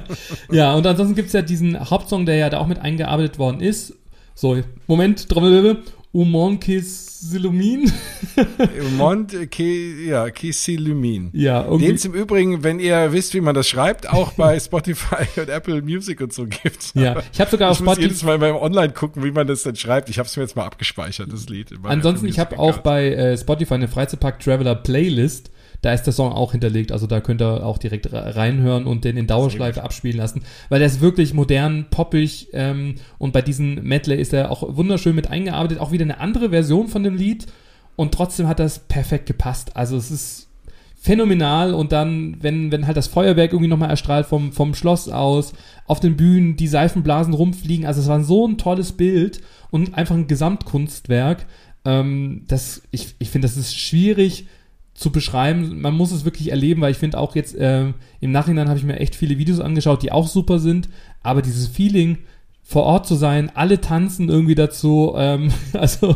[SPEAKER 2] ja, und ansonsten gibt's ja diesen Hauptsong, der ja da auch mit eingearbeitet worden ist. So, Moment, Trommelwirbel. Umon Kesilumin.
[SPEAKER 1] Umon Ke, ja, Kesilumin.
[SPEAKER 2] Ja,
[SPEAKER 1] irgendwie. Den es im Übrigen, wenn ihr wisst, wie man das schreibt, auch bei Spotify und Apple Music und so gibt.
[SPEAKER 2] Ja, ich habe sogar auf
[SPEAKER 1] Spotify. Ich muss jedes Mal beim Online gucken, wie man das dann schreibt. Ich habe es mir jetzt mal abgespeichert, das Lied.
[SPEAKER 2] Ansonsten, ich habe auch bei äh, Spotify eine Freizeitpark Traveler Playlist da ist der Song auch hinterlegt. Also da könnt ihr auch direkt reinhören und den in Dauerschleife abspielen lassen, weil der ist wirklich modern, poppig ähm, und bei diesem Medley ist er auch wunderschön mit eingearbeitet. Auch wieder eine andere Version von dem Lied und trotzdem hat das perfekt gepasst. Also es ist phänomenal und dann, wenn, wenn halt das Feuerwerk irgendwie nochmal erstrahlt vom, vom Schloss aus, auf den Bühnen die Seifenblasen rumfliegen, also es war so ein tolles Bild und einfach ein Gesamtkunstwerk. Ähm, das, ich ich finde, das ist schwierig zu beschreiben. Man muss es wirklich erleben, weil ich finde auch jetzt äh, im Nachhinein habe ich mir echt viele Videos angeschaut, die auch super sind, aber dieses Feeling vor Ort zu sein, alle tanzen irgendwie dazu. Ähm, also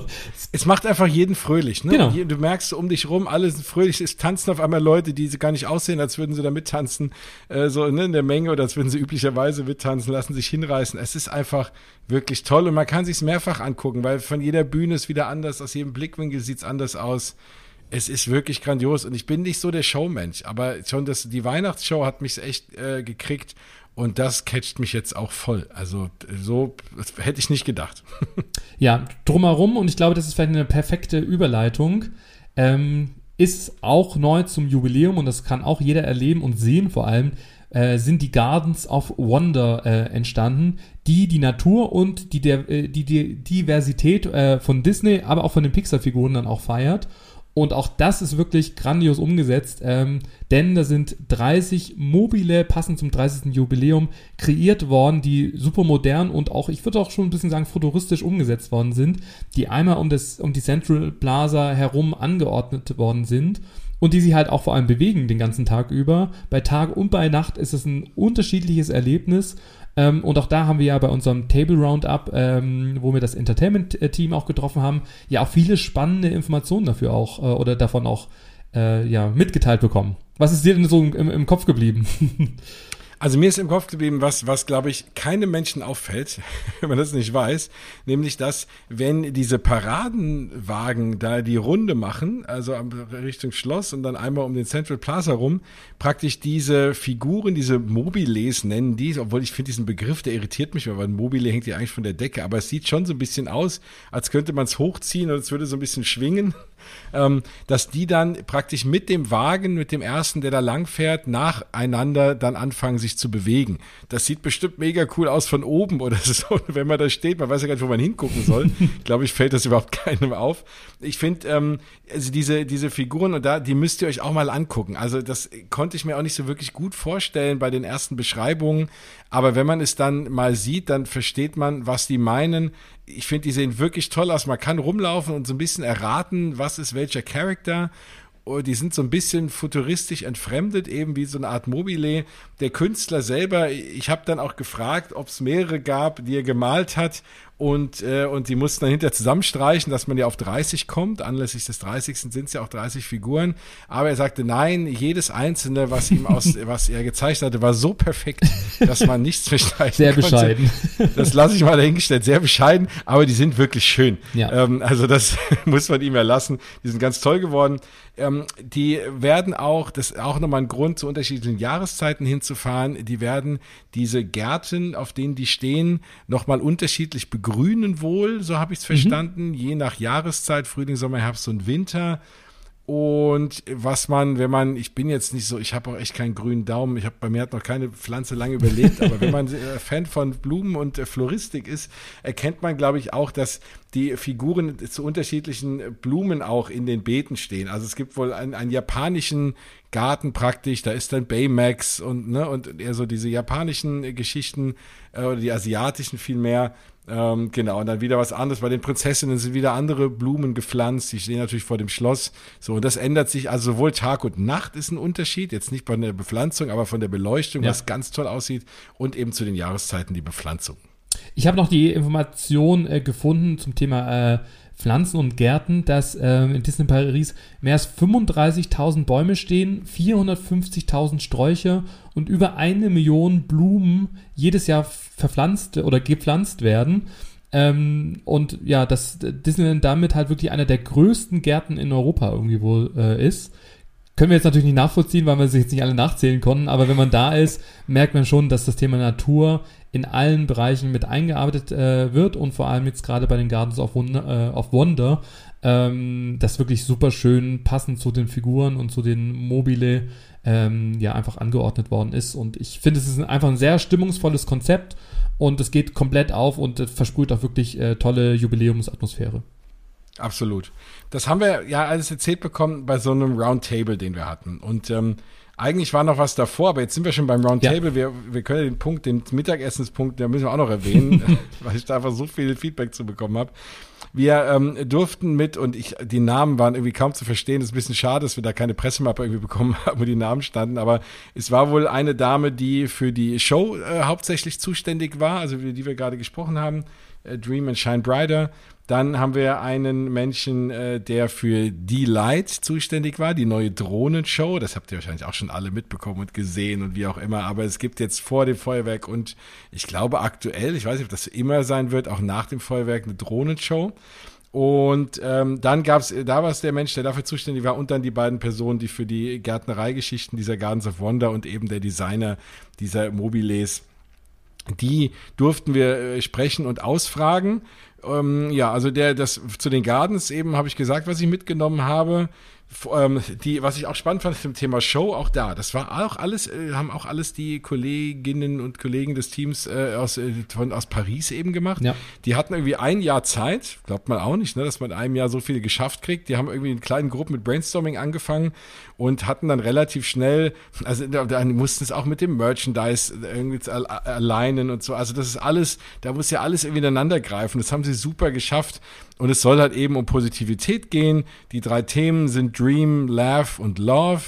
[SPEAKER 1] es macht einfach jeden fröhlich. Ne?
[SPEAKER 2] Genau.
[SPEAKER 1] Du merkst um dich rum, alle sind fröhlich. Es tanzen auf einmal Leute, die gar nicht aussehen, als würden sie da mittanzen, äh, so ne, in der Menge oder als würden sie üblicherweise mittanzen, lassen sich hinreißen. Es ist einfach wirklich toll und man kann sich's mehrfach angucken, weil von jeder Bühne ist wieder anders, aus jedem Blickwinkel sieht's anders aus. Es ist wirklich grandios und ich bin nicht so der Showmensch, aber schon das, die Weihnachtsshow hat mich echt äh, gekriegt und das catcht mich jetzt auch voll. Also so hätte ich nicht gedacht.
[SPEAKER 2] ja, drumherum, und ich glaube, das ist vielleicht eine perfekte Überleitung, ähm, ist auch neu zum Jubiläum und das kann auch jeder erleben und sehen vor allem, äh, sind die Gardens of Wonder äh, entstanden, die die Natur und die, der, äh, die, die Diversität äh, von Disney, aber auch von den Pixar-Figuren dann auch feiert. Und auch das ist wirklich grandios umgesetzt, ähm, denn da sind 30 mobile, passend zum 30. Jubiläum, kreiert worden, die super modern und auch, ich würde auch schon ein bisschen sagen, futuristisch umgesetzt worden sind, die einmal um, das, um die Central Plaza herum angeordnet worden sind und die sich halt auch vor allem bewegen den ganzen Tag über. Bei Tag und bei Nacht ist es ein unterschiedliches Erlebnis ähm, und auch da haben wir ja bei unserem Table Roundup, ähm, wo wir das Entertainment-Team auch getroffen haben, ja auch viele spannende Informationen dafür auch äh, oder davon auch äh, ja, mitgeteilt bekommen. Was ist dir denn so im, im Kopf geblieben?
[SPEAKER 1] Also mir ist im Kopf geblieben, was, was glaube ich, keinem Menschen auffällt, wenn man das nicht weiß, nämlich dass, wenn diese Paradenwagen da die Runde machen, also Richtung Schloss und dann einmal um den Central Plaza rum, praktisch diese Figuren, diese Mobiles nennen die, obwohl ich finde diesen Begriff, der irritiert mich, weil ein Mobile hängt ja eigentlich von der Decke, aber es sieht schon so ein bisschen aus, als könnte man es hochziehen und es würde so ein bisschen schwingen ähm, dass die dann praktisch mit dem Wagen, mit dem ersten, der da lang fährt, nacheinander dann anfangen, sich zu bewegen. Das sieht bestimmt mega cool aus von oben oder so, wenn man da steht. Man weiß ja gar nicht, wo man hingucken soll. Glaube ich, fällt das überhaupt keinem auf. Ich finde, ähm, also diese, diese Figuren und da, die müsst ihr euch auch mal angucken. Also das konnte ich mir auch nicht so wirklich gut vorstellen bei den ersten Beschreibungen. Aber wenn man es dann mal sieht, dann versteht man, was die meinen ich finde, die sehen wirklich toll aus. Man kann rumlaufen und so ein bisschen erraten, was ist welcher Charakter. Die sind so ein bisschen futuristisch entfremdet, eben wie so eine Art Mobile. Der Künstler selber, ich habe dann auch gefragt, ob es mehrere gab, die er gemalt hat und, äh, und die mussten dann hinterher zusammenstreichen, dass man ja auf 30 kommt. Anlässlich des 30. sind es ja auch 30 Figuren. Aber er sagte, nein, jedes einzelne, was ihm aus, was er gezeichnet hatte, war so perfekt, dass man nichts verstreichen
[SPEAKER 2] Sehr konnte. bescheiden.
[SPEAKER 1] Das lasse ich mal dahingestellt. Sehr bescheiden, aber die sind wirklich schön. Ja. Ähm, also das muss man ihm erlassen. Die sind ganz toll geworden. Ähm, die werden auch, das ist auch nochmal ein Grund, zu unterschiedlichen Jahreszeiten hinzufahren. Die werden diese Gärten, auf denen die stehen, nochmal unterschiedlich begrüßt grünen wohl, so habe ich es mhm. verstanden, mhm. je nach Jahreszeit, Frühling, Sommer, Herbst und Winter. Und was man, wenn man, ich bin jetzt nicht so, ich habe auch echt keinen grünen Daumen, ich habe bei mir hat noch keine Pflanze lange überlebt, aber wenn man äh, Fan von Blumen und äh, Floristik ist, erkennt man, glaube ich, auch, dass die Figuren zu unterschiedlichen Blumen auch in den Beeten stehen. Also es gibt wohl einen, einen japanischen Garten praktisch, da ist dann Baymax und, ne, und eher so diese japanischen Geschichten, äh, oder die asiatischen vielmehr, ähm, genau, und dann wieder was anderes. Bei den Prinzessinnen sind wieder andere Blumen gepflanzt. Die stehen natürlich vor dem Schloss. So, und das ändert sich. Also sowohl Tag und Nacht ist ein Unterschied. Jetzt nicht bei der Bepflanzung, aber von der Beleuchtung, ja. was ganz toll aussieht. Und eben zu den Jahreszeiten die Bepflanzung.
[SPEAKER 2] Ich habe noch die Information äh, gefunden zum Thema äh, Pflanzen und Gärten, dass äh, in Disney Paris mehr als 35.000 Bäume stehen, 450.000 Sträucher und über eine Million Blumen jedes Jahr verpflanzt oder gepflanzt werden. Ähm, und ja, dass Disneyland damit halt wirklich einer der größten Gärten in Europa irgendwie wohl äh, ist. Können wir jetzt natürlich nicht nachvollziehen, weil wir sie jetzt nicht alle nachzählen konnten, aber wenn man da ist, merkt man schon, dass das Thema Natur in allen Bereichen mit eingearbeitet äh, wird und vor allem jetzt gerade bei den Gardens of Wonder, äh, of Wonder ähm, das wirklich super schön passend zu den Figuren und zu den Mobile ähm, ja einfach angeordnet worden ist. Und ich finde, es ist einfach ein sehr stimmungsvolles Konzept und es geht komplett auf und versprüht auch wirklich äh, tolle Jubiläumsatmosphäre.
[SPEAKER 1] Absolut. Das haben wir ja alles erzählt bekommen bei so einem Roundtable, den wir hatten. Und ähm, eigentlich war noch was davor, aber jetzt sind wir schon beim Roundtable. Ja. Wir, wir können den Punkt, den Mittagessenspunkt, der müssen wir auch noch erwähnen, weil ich da einfach so viel Feedback zu bekommen habe. Wir ähm, durften mit, und ich, die Namen waren irgendwie kaum zu verstehen. Das ist ein bisschen schade, dass wir da keine Pressemappe irgendwie bekommen haben, wo die Namen standen. Aber es war wohl eine Dame, die für die Show äh, hauptsächlich zuständig war, also über die wir gerade gesprochen haben. Äh, Dream and Shine Brighter. Dann haben wir einen Menschen, äh, der für Die Light zuständig war, die neue Drohnenshow. Das habt ihr wahrscheinlich auch schon alle mitbekommen und gesehen und wie auch immer. Aber es gibt jetzt vor dem Feuerwerk und ich glaube aktuell, ich weiß nicht, ob das immer sein wird, auch nach dem Feuerwerk eine Drohnenshow. Und ähm, dann gab es, da war es der Mensch, der dafür zuständig war, und dann die beiden Personen, die für die Gärtnereigeschichten dieser Gardens of Wonder und eben der Designer dieser Mobiles die durften wir äh, sprechen und ausfragen. Ähm, ja, also der, das zu den Gardens eben habe ich gesagt, was ich mitgenommen habe ähm, die, was ich auch spannend fand zum Thema Show, auch da, das war auch alles, äh, haben auch alles die Kolleginnen und Kollegen des Teams äh, aus, äh, von, aus Paris eben gemacht. Ja. Die hatten irgendwie ein Jahr Zeit, glaubt man auch nicht, ne, dass man in einem Jahr so viel geschafft kriegt. Die haben irgendwie in kleinen Gruppen mit Brainstorming angefangen und hatten dann relativ schnell, also dann mussten es auch mit dem Merchandise irgendwie alleinen und so. Also das ist alles, da muss ja alles irgendwie ineinander greifen. Das haben sie super geschafft. Und es soll halt eben um Positivität gehen. Die drei Themen sind Dream, Laugh und Love.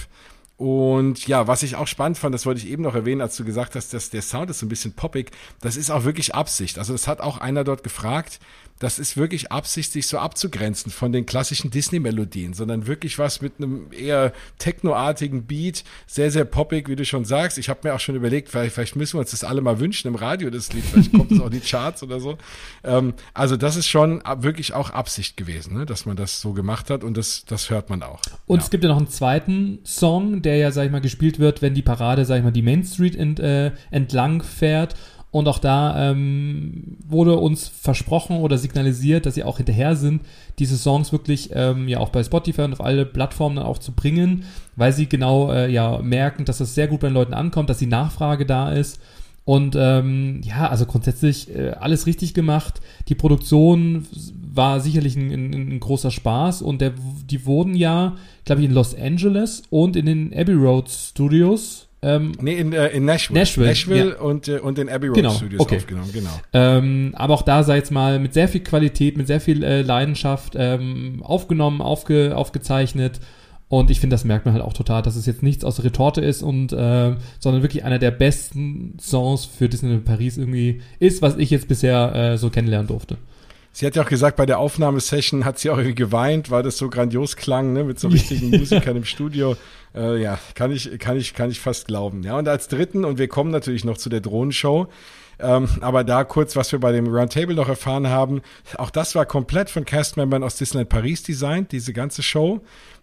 [SPEAKER 1] Und ja, was ich auch spannend fand, das wollte ich eben noch erwähnen, als du gesagt hast, dass der Sound ist so ein bisschen poppig. Das ist auch wirklich Absicht. Also das hat auch einer dort gefragt, das ist wirklich Absicht, sich so abzugrenzen von den klassischen Disney-Melodien, sondern wirklich was mit einem eher technoartigen Beat, sehr, sehr poppig, wie du schon sagst. Ich habe mir auch schon überlegt, vielleicht, vielleicht, müssen wir uns das alle mal wünschen im Radio, das Lied, vielleicht kommt es auch in die Charts oder so. Ähm, also das ist schon wirklich auch Absicht gewesen, ne? dass man das so gemacht hat und das, das hört man auch.
[SPEAKER 2] Und ja. es gibt ja noch einen zweiten Song, der ja, sag ich mal, gespielt wird, wenn die Parade, sag ich mal, die Main Street ent, äh, entlang fährt und auch da ähm, wurde uns versprochen oder signalisiert, dass sie auch hinterher sind, diese Songs wirklich ähm, ja auch bei Spotify und auf alle Plattformen dann auch zu bringen, weil sie genau äh, ja merken, dass das sehr gut bei den Leuten ankommt, dass die Nachfrage da ist. Und ähm, ja, also grundsätzlich äh, alles richtig gemacht. Die Produktion war sicherlich ein, ein, ein großer Spaß und der, die wurden ja, glaube ich, in Los Angeles und in den Abbey Road Studios
[SPEAKER 1] ähm, nee, in, äh, in Nashville.
[SPEAKER 2] Nashville,
[SPEAKER 1] Nashville ja. und, äh, und in Abbey Road
[SPEAKER 2] genau,
[SPEAKER 1] Studios
[SPEAKER 2] okay.
[SPEAKER 1] aufgenommen, genau.
[SPEAKER 2] Ähm, aber auch da sei jetzt mal mit sehr viel Qualität, mit sehr viel äh, Leidenschaft ähm, aufgenommen, aufge, aufgezeichnet. Und ich finde, das merkt man halt auch total, dass es jetzt nichts aus der Retorte ist und äh, sondern wirklich einer der besten Songs für Disney Paris irgendwie ist, was ich jetzt bisher äh, so kennenlernen durfte.
[SPEAKER 1] Sie hat ja auch gesagt, bei der Aufnahmesession hat sie auch irgendwie geweint, weil das so grandios klang, ne, mit so richtigen Musikern im Studio. Äh, ja, kann ich, kann ich, kann ich fast glauben. Ja, und als dritten, und wir kommen natürlich noch zu der Drohnenshow, ähm, aber da kurz, was wir bei dem Roundtable noch erfahren haben, auch das war komplett von Castmembern aus Disneyland Paris designt, diese ganze Show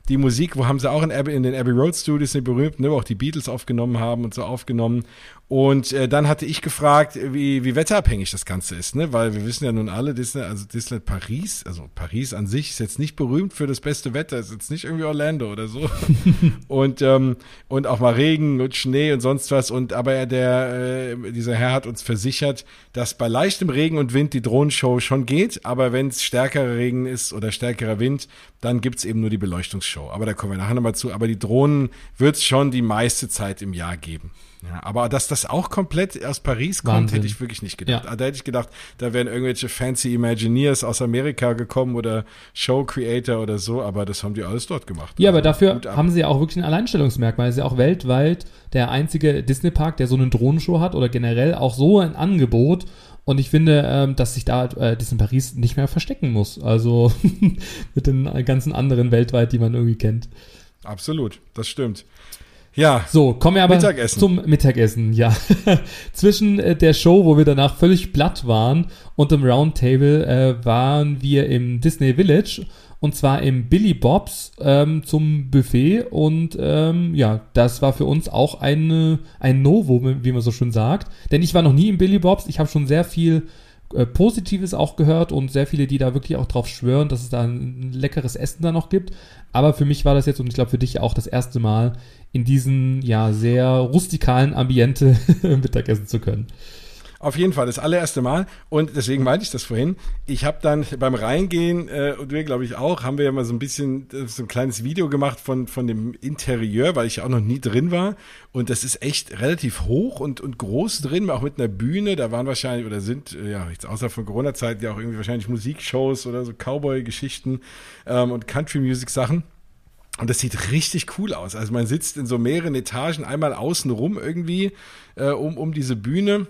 [SPEAKER 1] die Musik, wo haben sie auch in, Abbey, in den Abbey Road Studios eine berühmt, ne, wo auch die Beatles aufgenommen haben und so aufgenommen. Und äh, dann hatte ich gefragt, wie, wie wetterabhängig das Ganze ist, ne? Weil wir wissen ja nun alle, Disney, also Disneyland Paris, also Paris an sich ist jetzt nicht berühmt für das beste Wetter, ist jetzt nicht irgendwie Orlando oder so. und, ähm, und auch mal Regen und Schnee und sonst was. Und aber der, äh, dieser Herr hat uns versichert, dass bei leichtem Regen und Wind die Drohnenshow schon geht, aber wenn es stärkerer Regen ist oder stärkerer Wind, dann gibt's eben nur die Beleuchtungsshow. Aber da kommen wir nachher nochmal zu. Aber die Drohnen wird's schon die meiste Zeit im Jahr geben. Ja, aber dass das auch komplett aus Paris kommt, Wahnsinn. hätte ich wirklich nicht gedacht. Ja. Da hätte ich gedacht, da wären irgendwelche fancy Imagineers aus Amerika gekommen oder Show Creator oder so, aber das haben die alles dort gemacht.
[SPEAKER 2] Ja, also, aber dafür haben sie ja auch wirklich ein Alleinstellungsmerkmal. Es ist ja auch weltweit der einzige Disney-Park, der so eine Drohnenshow hat oder generell auch so ein Angebot. Und ich finde, ähm, dass sich da äh, Disney Paris nicht mehr verstecken muss. Also mit den ganzen anderen weltweit, die man irgendwie kennt.
[SPEAKER 1] Absolut, das stimmt. Ja.
[SPEAKER 2] So, kommen wir aber
[SPEAKER 1] Mittagessen.
[SPEAKER 2] zum Mittagessen, ja. Zwischen äh, der Show, wo wir danach völlig platt waren, und dem Roundtable äh, waren wir im Disney Village und zwar im Billy Bobs ähm, zum Buffet und ähm, ja, das war für uns auch eine, ein Novo, wie man so schön sagt, denn ich war noch nie im Billy Bobs, ich habe schon sehr viel äh, Positives auch gehört und sehr viele, die da wirklich auch drauf schwören, dass es da ein leckeres Essen da noch gibt. Aber für mich war das jetzt und ich glaube für dich auch das erste Mal in diesen ja sehr rustikalen Ambiente Mittagessen zu können.
[SPEAKER 1] Auf jeden Fall, das allererste Mal. Und deswegen meinte ich das vorhin. Ich habe dann beim Reingehen, äh, und wir glaube ich auch, haben wir ja mal so ein bisschen äh, so ein kleines Video gemacht von, von dem Interieur, weil ich ja auch noch nie drin war. Und das ist echt relativ hoch und, und groß drin, auch mit einer Bühne. Da waren wahrscheinlich, oder sind, äh, ja, jetzt außer von Corona-Zeit, ja auch irgendwie wahrscheinlich Musikshows oder so Cowboy-Geschichten ähm, und Country-Music-Sachen. Und das sieht richtig cool aus. Also man sitzt in so mehreren Etagen einmal außen rum irgendwie äh, um, um diese Bühne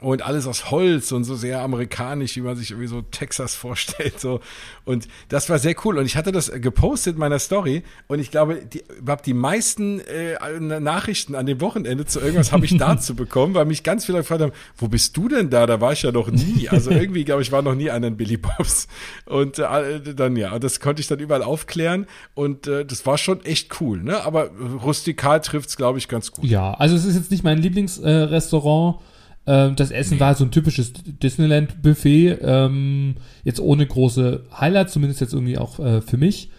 [SPEAKER 1] und alles aus Holz und so sehr amerikanisch, wie man sich irgendwie so Texas vorstellt. So. Und das war sehr cool. Und ich hatte das gepostet in meiner Story und ich glaube, die, überhaupt die meisten äh, Nachrichten an dem Wochenende zu irgendwas habe ich dazu bekommen, weil mich ganz viele gefragt haben, wo bist du denn da? Da war ich ja noch nie. Also irgendwie, glaube ich, war noch nie einer in Billy Bobs. Und äh, dann ja, das konnte ich dann überall aufklären und äh, das war schon echt cool. Ne? Aber rustikal trifft es, glaube ich, ganz gut.
[SPEAKER 2] Ja, also es ist jetzt nicht mein Lieblingsrestaurant. Äh, ähm, das Essen nee. war so ein typisches Disneyland-Buffet, ähm, jetzt ohne große Highlights, zumindest jetzt irgendwie auch äh, für mich.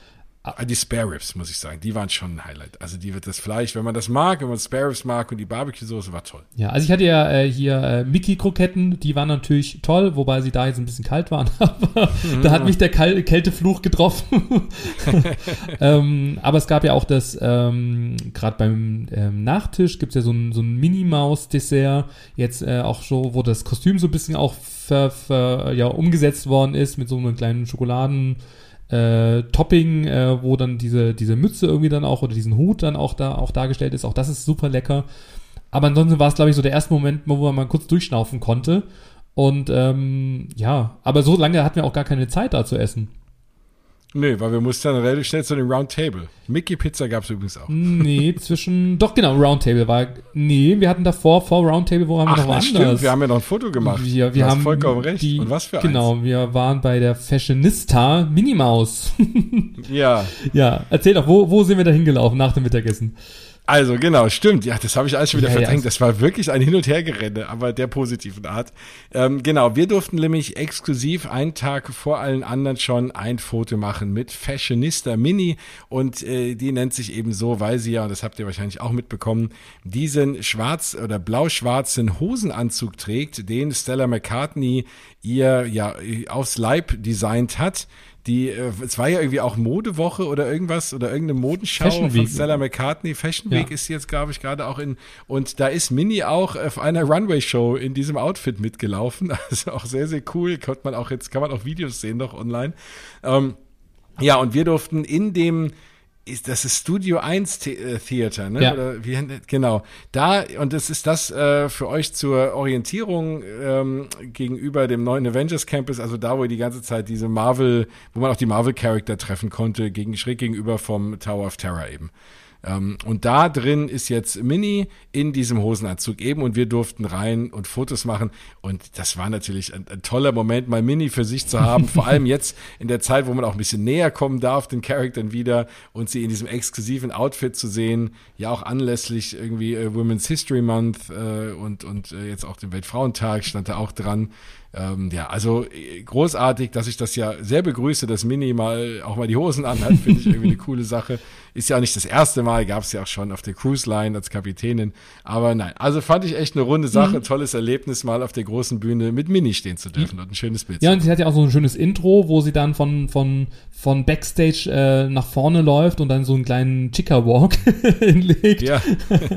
[SPEAKER 1] Ah, die Spare Ribs, muss ich sagen, die waren schon ein Highlight. Also die wird das Fleisch, wenn man das mag, wenn man Spare Ribs mag und die Barbecue-Soße war toll.
[SPEAKER 2] Ja, also ich hatte ja äh, hier äh, Mickey-Kroketten, die waren natürlich toll, wobei sie da jetzt ein bisschen kalt waren. aber mhm. da hat mich der Kal Kältefluch getroffen. ähm, aber es gab ja auch das, ähm, gerade beim ähm, Nachtisch gibt's ja so ein, so ein Mini-Maus-Dessert, jetzt äh, auch so, wo das Kostüm so ein bisschen auch ver, ver, ja, umgesetzt worden ist mit so einem kleinen Schokoladen- äh, Topping, äh, wo dann diese, diese Mütze irgendwie dann auch oder diesen Hut dann auch da auch dargestellt ist. Auch das ist super lecker. Aber ansonsten war es, glaube ich, so der erste Moment, wo man mal kurz durchschnaufen konnte. Und ähm, ja, aber so lange hatten wir auch gar keine Zeit da zu essen.
[SPEAKER 1] Nee, weil wir mussten dann relativ schnell zu dem Roundtable. Mickey Pizza gab es übrigens auch.
[SPEAKER 2] Nee, zwischen. Doch, genau, Roundtable war. Nee, wir hatten davor, vor Roundtable, wo haben wir Ach, noch was
[SPEAKER 1] stimmt, wir haben ja noch ein Foto gemacht.
[SPEAKER 2] Wir, wir haben
[SPEAKER 1] vollkommen recht.
[SPEAKER 2] Die, Und was für Genau, eins? wir waren bei der Fashionista Minimaus.
[SPEAKER 1] ja.
[SPEAKER 2] Ja, erzähl doch, wo, wo sind wir da hingelaufen nach dem Mittagessen?
[SPEAKER 1] Also genau, stimmt. Ja, das habe ich alles schon wieder ja, verdrängt. Ja. Das war wirklich ein Hin- und Hergerenne, aber der positiven Art. Ähm, genau, wir durften nämlich exklusiv einen Tag vor allen anderen schon ein Foto machen mit Fashionista Mini und äh, die nennt sich eben so, weil sie ja, und das habt ihr wahrscheinlich auch mitbekommen, diesen schwarz oder blau-schwarzen Hosenanzug trägt, den Stella McCartney ihr ja aufs Leib designt hat die, äh, es war ja irgendwie auch Modewoche oder irgendwas oder irgendeine Modenschau von Stella McCartney. Fashion Week ja. ist jetzt, glaube ich, gerade auch in, und da ist Minnie auch auf einer Runway-Show in diesem Outfit mitgelaufen. Also auch sehr, sehr cool. Kann man auch jetzt, kann man auch Videos sehen noch online. Ähm, ja, und wir durften in dem, ist das ist Studio 1 The äh, Theater, ne?
[SPEAKER 2] Ja.
[SPEAKER 1] Oder wie, genau. Da, und das ist das äh, für euch zur Orientierung ähm, gegenüber dem neuen Avengers Campus, also da, wo ihr die ganze Zeit diese Marvel, wo man auch die Marvel-Charakter treffen konnte, gegen schräg gegenüber vom Tower of Terror eben. Ähm, und da drin ist jetzt Mini in diesem Hosenanzug eben und wir durften rein und Fotos machen. Und das war natürlich ein, ein toller Moment, mal Mini für sich zu haben. Vor allem jetzt in der Zeit, wo man auch ein bisschen näher kommen darf, den Charakteren wieder und sie in diesem exklusiven Outfit zu sehen. Ja, auch anlässlich irgendwie äh, Women's History Month äh, und, und äh, jetzt auch den Weltfrauentag stand da auch dran. Ähm, ja, also äh, großartig, dass ich das ja sehr begrüße, dass Mini mal auch mal die Hosen anhat, finde ich irgendwie eine coole Sache. Ist ja auch nicht das erste Mal, gab es ja auch schon auf der Cruise Line als Kapitänin. Aber nein, also fand ich echt eine runde Sache, mhm. tolles Erlebnis, mal auf der großen Bühne mit Mini stehen zu dürfen mhm. und ein schönes Bild.
[SPEAKER 2] Ja, und sie hat ja auch so ein schönes Intro, wo sie dann von, von, von Backstage äh, nach vorne läuft und dann so einen kleinen Chica Walk hinlegt.
[SPEAKER 1] Ja.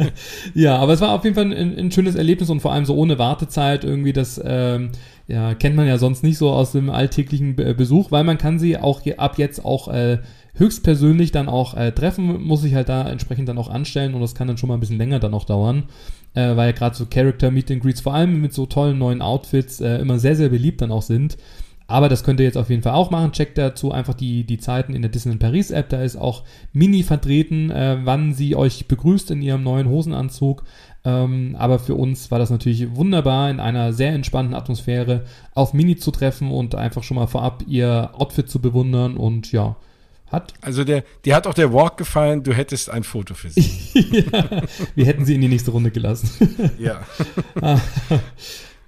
[SPEAKER 2] ja, aber es war auf jeden Fall ein, ein schönes Erlebnis und vor allem so ohne Wartezeit irgendwie das, ähm, ja, kennt man ja sonst nicht so aus dem alltäglichen Besuch, weil man kann sie auch ab jetzt auch äh, höchstpersönlich dann auch äh, treffen, muss sich halt da entsprechend dann auch anstellen und das kann dann schon mal ein bisschen länger dann auch dauern, äh, weil ja gerade so Character Meet and Greets vor allem mit so tollen neuen Outfits äh, immer sehr, sehr beliebt dann auch sind. Aber das könnt ihr jetzt auf jeden Fall auch machen. Checkt dazu einfach die, die Zeiten in der Disneyland Paris App. Da ist auch Mini vertreten, äh, wann sie euch begrüßt in ihrem neuen Hosenanzug. Ähm, aber für uns war das natürlich wunderbar, in einer sehr entspannten Atmosphäre auf Mini zu treffen und einfach schon mal vorab ihr Outfit zu bewundern und ja, hat.
[SPEAKER 1] Also der, dir hat auch der Walk gefallen, du hättest ein Foto für sie.
[SPEAKER 2] ja, wir hätten sie in die nächste Runde gelassen.
[SPEAKER 1] ja.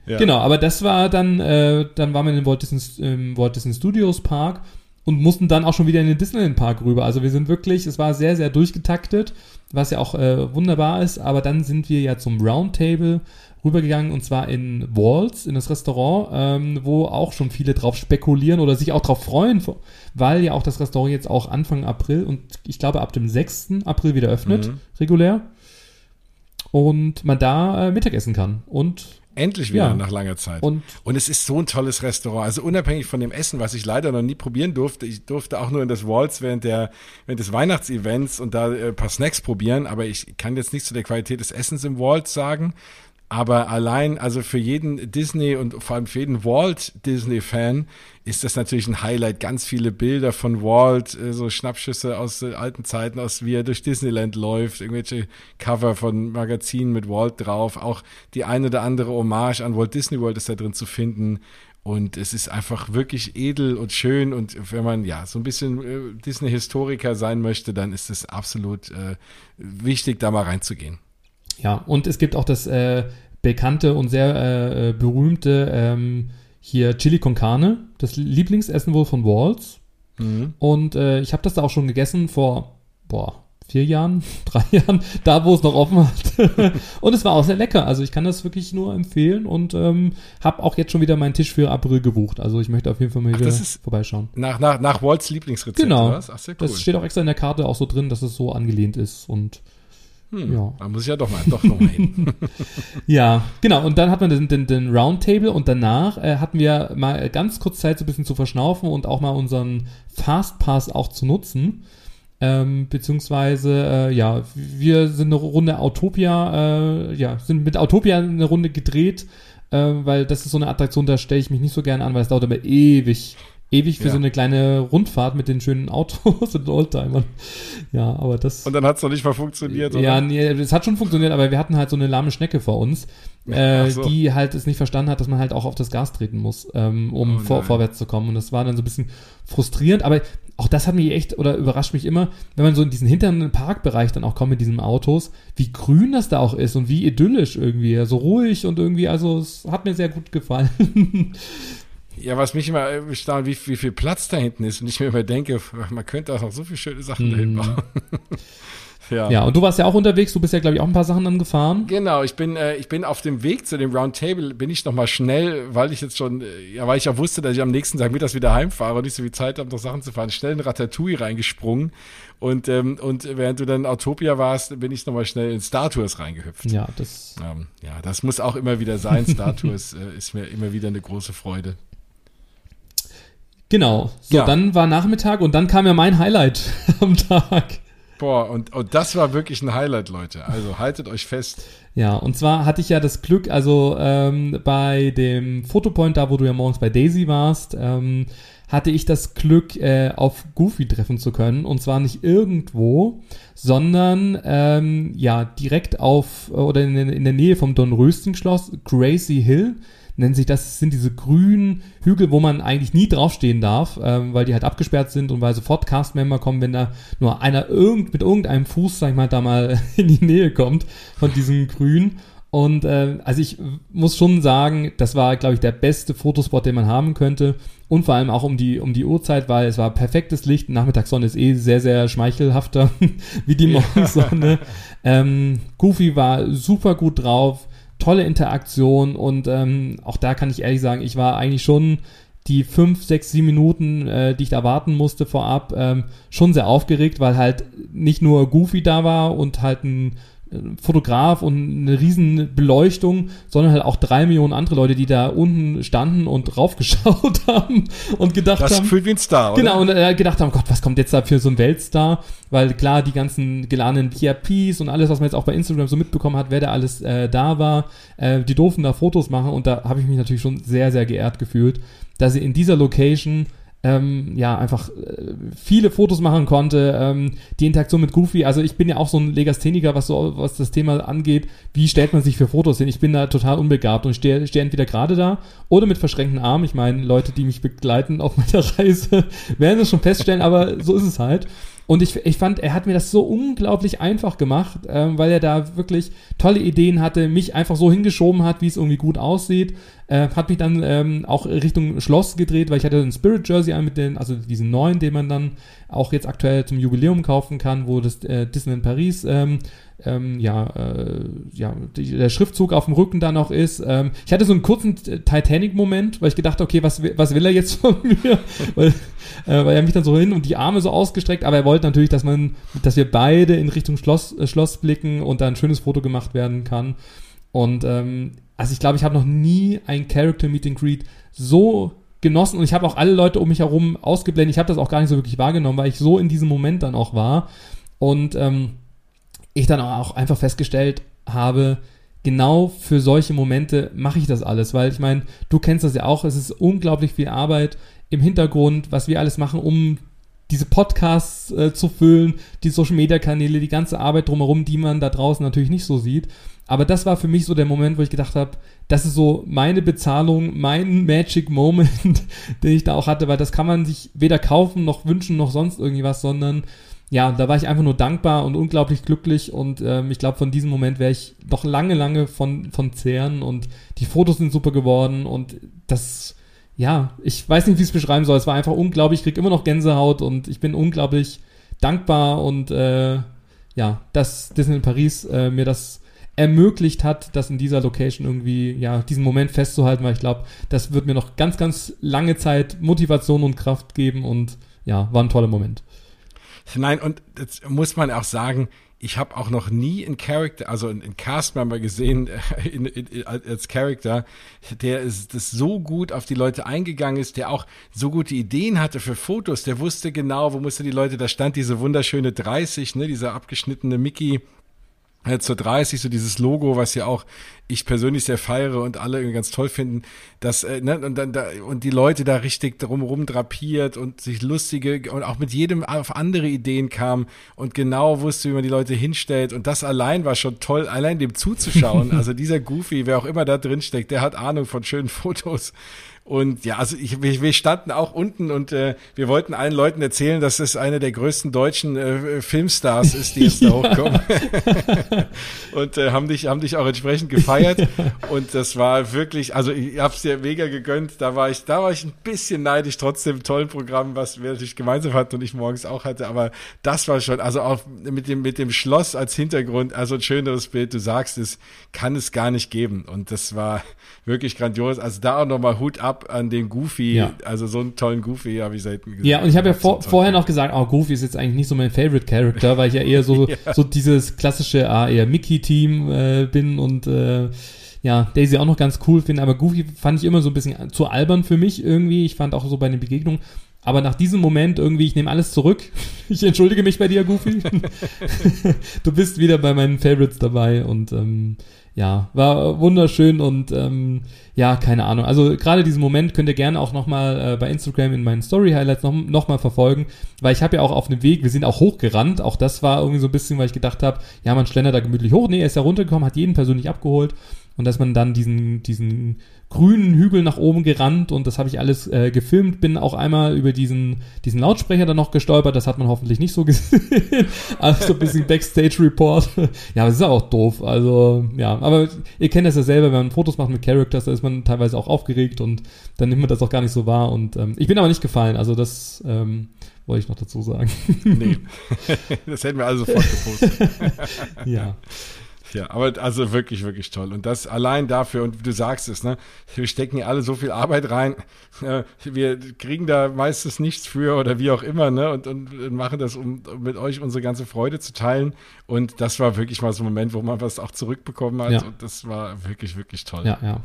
[SPEAKER 2] ja. Genau, aber das war dann, äh, dann waren wir in Walt Disney, im Walt Disney Studios Park und mussten dann auch schon wieder in den Disneyland Park rüber. Also wir sind wirklich, es war sehr, sehr durchgetaktet, was ja auch äh, wunderbar ist. Aber dann sind wir ja zum Roundtable rübergegangen und zwar in Walls, in das Restaurant, ähm, wo auch schon viele drauf spekulieren oder sich auch drauf freuen, weil ja auch das Restaurant jetzt auch Anfang April und ich glaube ab dem 6. April wieder öffnet, mhm. regulär. Und man da äh, Mittagessen kann. Und
[SPEAKER 1] Endlich wieder ja. nach langer Zeit. Und, und es ist so ein tolles Restaurant. Also unabhängig von dem Essen, was ich leider noch nie probieren durfte. Ich durfte auch nur in das Waltz während der während des Weihnachtsevents und da äh, ein paar Snacks probieren. Aber ich kann jetzt nicht zu der Qualität des Essens im Waltz sagen. Aber allein, also für jeden Disney und vor allem für jeden Walt Disney-Fan ist das natürlich ein Highlight. Ganz viele Bilder von Walt, äh, so Schnappschüsse aus äh, alten Zeiten, aus wie er durch Disneyland läuft, irgendwelche Cover von Magazinen mit Walt drauf. Auch die eine oder andere Hommage an Walt Disney World ist da drin zu finden. Und es ist einfach wirklich edel und schön. Und wenn man ja so ein bisschen äh, Disney-Historiker sein möchte, dann ist es absolut äh, wichtig, da mal reinzugehen.
[SPEAKER 2] Ja, und es gibt auch das äh, bekannte und sehr äh, äh, berühmte ähm, hier Chili con Carne, das Lieblingsessen wohl von Walls. Mhm. Und äh, ich habe das da auch schon gegessen vor, boah, vier Jahren, drei Jahren, da wo es noch offen hat. und es war auch sehr lecker. Also ich kann das wirklich nur empfehlen und ähm, habe auch jetzt schon wieder meinen Tisch für April gebucht. Also ich möchte auf jeden Fall mal wieder vorbeischauen.
[SPEAKER 1] Nach, nach, nach Walt's Lieblingsrezept.
[SPEAKER 2] Genau. Ach, cool. Das steht auch extra in der Karte auch so drin, dass es so angelehnt ist und
[SPEAKER 1] hm, ja. Da muss ich ja doch mal, doch noch mal hin.
[SPEAKER 2] ja, genau. Und dann hat man den, den, den Roundtable und danach äh, hatten wir mal ganz kurz Zeit, so ein bisschen zu verschnaufen und auch mal unseren Fastpass auch zu nutzen. Ähm, beziehungsweise, äh, ja, wir sind eine Runde Autopia, äh, ja, sind mit Autopia eine Runde gedreht, äh, weil das ist so eine Attraktion, da stelle ich mich nicht so gerne an, weil es dauert aber ewig, ewig für ja. so eine kleine Rundfahrt mit den schönen Autos und Oldtimern. Ja, aber das.
[SPEAKER 1] Und dann hat es noch nicht mal funktioniert,
[SPEAKER 2] oder? Ja, nee, es hat schon funktioniert, aber wir hatten halt so eine lahme Schnecke vor uns, äh, so. die halt es nicht verstanden hat, dass man halt auch auf das Gas treten muss, ähm, um oh, vor, vorwärts zu kommen. Und das war dann so ein bisschen frustrierend, aber auch das hat mich echt oder überrascht mich immer, wenn man so in diesen hinteren Parkbereich dann auch kommt mit diesen Autos, wie grün das da auch ist und wie idyllisch irgendwie, so ruhig und irgendwie, also es hat mir sehr gut gefallen.
[SPEAKER 1] Ja, was mich immer erstaunt, wie, wie viel Platz da hinten ist und ich mir immer denke, man könnte auch noch so viele schöne Sachen mm. dahin bauen.
[SPEAKER 2] ja. ja, und du warst ja auch unterwegs, du bist ja, glaube ich, auch ein paar Sachen dann gefahren.
[SPEAKER 1] Genau, ich bin, äh, ich bin auf dem Weg zu dem Roundtable, bin ich nochmal schnell, weil ich jetzt schon, äh, ja, weil ich ja wusste, dass ich am nächsten Tag mittags wieder heimfahre und nicht so viel Zeit habe, noch Sachen zu fahren, schnell in Ratatouille reingesprungen und, ähm, und während du dann Autopia warst, bin ich nochmal schnell in Star Tours reingehüpft.
[SPEAKER 2] Ja, das.
[SPEAKER 1] Ähm, ja, das muss auch immer wieder sein. Star Tours äh, ist mir immer wieder eine große Freude.
[SPEAKER 2] Genau. So, ja. dann war Nachmittag und dann kam ja mein Highlight am Tag.
[SPEAKER 1] Boah, und, und das war wirklich ein Highlight, Leute. Also haltet euch fest.
[SPEAKER 2] Ja, und zwar hatte ich ja das Glück, also ähm, bei dem Fotopoint, da wo du ja morgens bei Daisy warst, ähm, hatte ich das Glück, äh, auf Goofy treffen zu können. Und zwar nicht irgendwo, sondern ähm, ja direkt auf oder in, in der Nähe vom Dornröschen-Schloss, Gracie Hill nennt sich das, das sind diese grünen Hügel, wo man eigentlich nie draufstehen darf, ähm, weil die halt abgesperrt sind und weil sofort Cast-Member kommen, wenn da nur einer irgend, mit irgendeinem Fuß, sag ich mal, da mal in die Nähe kommt von diesem Grün. Und äh, also ich muss schon sagen, das war, glaube ich, der beste Fotospot, den man haben könnte. Und vor allem auch um die, um die Uhrzeit, weil es war perfektes Licht. Nachmittagssonne ist eh sehr, sehr schmeichelhafter wie die Morgensonne. ähm, Goofy war super gut drauf tolle Interaktion und ähm, auch da kann ich ehrlich sagen, ich war eigentlich schon die fünf, sechs, sieben Minuten, äh, die ich da warten musste vorab, ähm, schon sehr aufgeregt, weil halt nicht nur Goofy da war und halt ein Fotograf und eine riesen Beleuchtung, sondern halt auch drei Millionen andere Leute, die da unten standen und raufgeschaut haben und gedacht das haben.
[SPEAKER 1] Das fühlt wie ein Star, oder?
[SPEAKER 2] Genau, und äh, gedacht haben, Gott, was kommt jetzt da für so ein Weltstar? Weil klar, die ganzen geladenen PRPs und alles, was man jetzt auch bei Instagram so mitbekommen hat, wer da alles äh, da war, äh, die durften da Fotos machen und da habe ich mich natürlich schon sehr, sehr geehrt gefühlt, dass sie in dieser Location ähm, ja, einfach äh, viele Fotos machen konnte. Ähm, die Interaktion mit Goofy, also ich bin ja auch so ein Legastheniker, was so, was das Thema angeht. Wie stellt man sich für Fotos hin? Ich bin da total unbegabt und stehe steh entweder gerade da oder mit verschränkten Armen. Ich meine, Leute, die mich begleiten auf meiner Reise, werden es schon feststellen, aber so ist es halt. Und ich, ich fand, er hat mir das so unglaublich einfach gemacht, ähm, weil er da wirklich tolle Ideen hatte, mich einfach so hingeschoben hat, wie es irgendwie gut aussieht. Äh, hat mich dann ähm, auch Richtung Schloss gedreht, weil ich hatte ein Spirit Jersey an mit den, also diesen neuen, den man dann auch jetzt aktuell zum Jubiläum kaufen kann, wo das äh, Disneyland Paris ähm, ähm, ja, äh, ja, die, der Schriftzug auf dem Rücken da noch ist. Ähm, ich hatte so einen kurzen Titanic-Moment, weil ich gedacht, okay, was, was will er jetzt von mir? weil, äh, weil er mich dann so hin und die Arme so ausgestreckt, aber er wollte natürlich, dass man, dass wir beide in Richtung Schloss, äh, Schloss blicken und da ein schönes Foto gemacht werden kann. Und ähm, also ich glaube, ich habe noch nie ein Character Meet and Greet so genossen und ich habe auch alle Leute um mich herum ausgeblendet. Ich habe das auch gar nicht so wirklich wahrgenommen, weil ich so in diesem Moment dann auch war. Und ähm, ich dann auch einfach festgestellt habe, genau für solche Momente mache ich das alles, weil ich meine, du kennst das ja auch, es ist unglaublich viel Arbeit im Hintergrund, was wir alles machen, um diese Podcasts äh, zu füllen, die Social Media Kanäle, die ganze Arbeit drumherum, die man da draußen natürlich nicht so sieht. Aber das war für mich so der Moment, wo ich gedacht habe, das ist so meine Bezahlung, mein Magic Moment, den ich da auch hatte, weil das kann man sich weder kaufen noch wünschen noch sonst irgendwas, sondern ja, da war ich einfach nur dankbar und unglaublich glücklich und ähm, ich glaube, von diesem Moment wäre ich noch lange, lange von, von zehren und die Fotos sind super geworden und das, ja, ich weiß nicht, wie ich es beschreiben soll. Es war einfach unglaublich, ich krieg immer noch Gänsehaut und ich bin unglaublich dankbar und äh, ja, dass Disney in Paris äh, mir das ermöglicht hat, das in dieser Location irgendwie, ja, diesen Moment festzuhalten, weil ich glaube, das wird mir noch ganz, ganz lange Zeit Motivation und Kraft geben und ja, war ein toller Moment.
[SPEAKER 1] Nein, und jetzt muss man auch sagen, ich habe auch noch nie einen Charakter, also einen Castmember gesehen äh, in, in, als Charakter, der ist, das so gut auf die Leute eingegangen ist, der auch so gute Ideen hatte für Fotos, der wusste genau, wo musste die Leute, da stand diese wunderschöne 30, ne, dieser abgeschnittene Mickey zur 30, so dieses Logo, was ja auch ich persönlich sehr feiere und alle irgendwie ganz toll finden, dass äh, ne, und dann da und die Leute da richtig drumherum drapiert und sich lustige und auch mit jedem auf andere Ideen kam und genau wusste, wie man die Leute hinstellt und das allein war schon toll, allein dem zuzuschauen. also dieser Goofy, wer auch immer da drin steckt, der hat Ahnung von schönen Fotos und ja, also ich, wir standen auch unten und äh, wir wollten allen Leuten erzählen, dass es eine der größten deutschen äh, Filmstars ist, die jetzt da hochkommen. und äh, haben dich haben dich auch entsprechend gefeiert. Und das war wirklich, also ich hab's dir mega gegönnt. Da war ich, da war ich ein bisschen neidisch, trotzdem tollen Programm, was wir natürlich gemeinsam hatten und ich morgens auch hatte. Aber das war schon, also auch mit dem mit dem Schloss als Hintergrund, also ein schöneres Bild. Du sagst es, kann es gar nicht geben. Und das war wirklich grandios. Also da auch nochmal Hut ab an den Goofy. Ja. Also so einen tollen Goofy habe ich selten
[SPEAKER 2] gesehen. Ja, und ich habe ja vor, vorher noch gesagt, oh, Goofy ist jetzt eigentlich nicht so mein Favorite Character, weil ich ja eher so, ja. so dieses klassische, ah, eher Mickey-Team äh, bin und äh, ja, Daisy auch noch ganz cool finde, aber Goofy fand ich immer so ein bisschen zu albern für mich irgendwie. Ich fand auch so bei den Begegnungen. Aber nach diesem Moment irgendwie, ich nehme alles zurück. Ich entschuldige mich bei dir, Goofy. du bist wieder bei meinen Favorites dabei und ähm, ja, war wunderschön und ähm, ja, keine Ahnung. Also gerade diesen Moment könnt ihr gerne auch nochmal äh, bei Instagram in meinen Story-Highlights noch, noch verfolgen, weil ich habe ja auch auf dem Weg, wir sind auch hochgerannt, auch das war irgendwie so ein bisschen, weil ich gedacht habe, ja, man schlendert da gemütlich hoch. Nee, er ist ja runtergekommen, hat jeden persönlich abgeholt und dass man dann diesen, diesen grünen Hügel nach oben gerannt und das habe ich alles äh, gefilmt. Bin auch einmal über diesen, diesen Lautsprecher dann noch gestolpert. Das hat man hoffentlich nicht so gesehen. also so ein bisschen Backstage-Report. ja, das ist auch doof. Also, ja, aber ihr kennt das ja selber, wenn man Fotos macht mit Characters, da ist man teilweise auch aufgeregt und dann nimmt man das auch gar nicht so wahr. Und ähm, ich bin aber nicht gefallen. Also das ähm, wollte ich noch dazu sagen. nee,
[SPEAKER 1] das hätten wir also sofort gepostet. ja. Ja, aber also wirklich, wirklich toll. Und das allein dafür, und du sagst es, ne, wir stecken hier alle so viel Arbeit rein, wir kriegen da meistens nichts für oder wie auch immer, ne, und, und machen das, um mit euch unsere ganze Freude zu teilen. Und das war wirklich mal so ein Moment, wo man was auch zurückbekommen hat. Ja. Und das war wirklich, wirklich toll.
[SPEAKER 2] Ja, ja.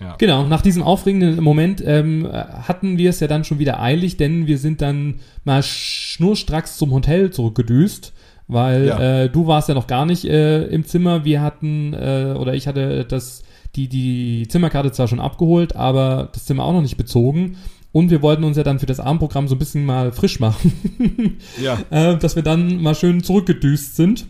[SPEAKER 2] Ja. Genau, nach diesem aufregenden Moment ähm, hatten wir es ja dann schon wieder eilig, denn wir sind dann mal schnurstracks zum Hotel zurückgedüst weil ja. äh, du warst ja noch gar nicht äh, im Zimmer. Wir hatten, äh, oder ich hatte das, die, die Zimmerkarte zwar schon abgeholt, aber das Zimmer auch noch nicht bezogen. Und wir wollten uns ja dann für das Abendprogramm so ein bisschen mal frisch machen. ja. äh, dass wir dann mal schön zurückgedüst sind,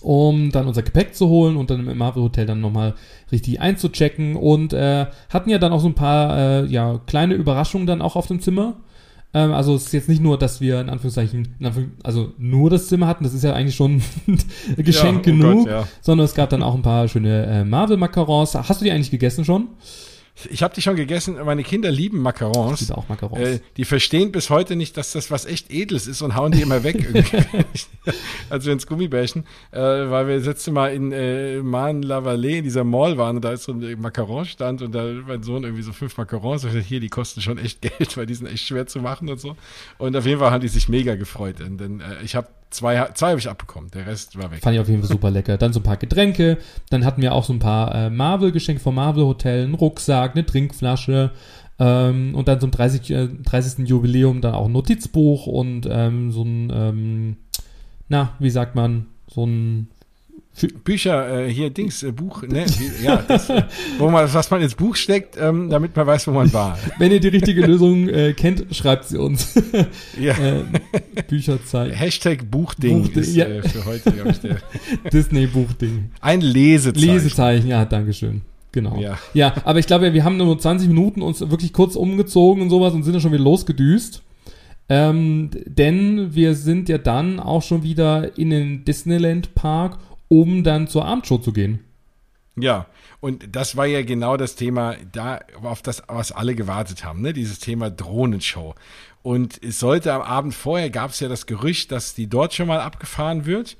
[SPEAKER 2] um dann unser Gepäck zu holen und dann im Marvel Hotel dann nochmal richtig einzuchecken. Und äh, hatten ja dann auch so ein paar äh, ja, kleine Überraschungen dann auch auf dem Zimmer. Ähm, also es ist jetzt nicht nur, dass wir in Anführungszeichen, in Anführungs also nur das Zimmer hatten, das ist ja eigentlich schon Geschenk ja, oh genug, Gott, ja. sondern es gab dann auch ein paar schöne äh, Marvel-Macarons. Hast du die eigentlich gegessen schon?
[SPEAKER 1] Ich habe die schon gegessen. Meine Kinder lieben Macarons. Ich liebe auch Macarons. Äh, die verstehen bis heute nicht, dass das was echt Edles ist und hauen die immer weg. also ins Gummibärchen. Äh, weil wir letzte Mal in äh, Man-la-Vallée in dieser Mall waren und da ist so ein Macaron-Stand und da mein Sohn irgendwie so fünf Macarons. Und ich dachte, hier, die kosten schon echt Geld, weil die sind echt schwer zu machen und so. Und auf jeden Fall haben die sich mega gefreut. Denn äh, ich habe Zwei, zwei habe ich abbekommen, der Rest war weg.
[SPEAKER 2] Fand ich auf jeden Fall super lecker. Dann so ein paar Getränke, dann hatten wir auch so ein paar äh, Marvel-Geschenke vom Marvel Hotel, einen Rucksack, eine Trinkflasche ähm, und dann zum 30, äh, 30. Jubiläum dann auch ein Notizbuch und ähm, so ein, ähm, na, wie sagt man, so ein
[SPEAKER 1] Bücher, äh, hier Dings, äh, Buch, ne, ja, das, äh, wo man, was man ins Buch steckt, ähm, damit man weiß, wo man war.
[SPEAKER 2] Wenn ihr die richtige Lösung äh, kennt, schreibt sie uns. ja. äh, Bücherzeit.
[SPEAKER 1] Hashtag Buchding, Buchding ist ja. äh, für heute, glaube ich, der.
[SPEAKER 2] Disney Buchding.
[SPEAKER 1] Ein Lesezeichen.
[SPEAKER 2] Lesezeichen, ja, Dankeschön. Genau. Ja. ja, aber ich glaube, wir haben nur 20 Minuten uns wirklich kurz umgezogen und sowas und sind dann schon wieder losgedüst. Ähm, denn wir sind ja dann auch schon wieder in den Disneyland Park um dann zur Abendshow zu gehen.
[SPEAKER 1] Ja, und das war ja genau das Thema, da auf das, was alle gewartet haben, ne? dieses Thema Drohnenshow. Und es sollte am Abend vorher, gab es ja das Gerücht, dass die dort schon mal abgefahren wird.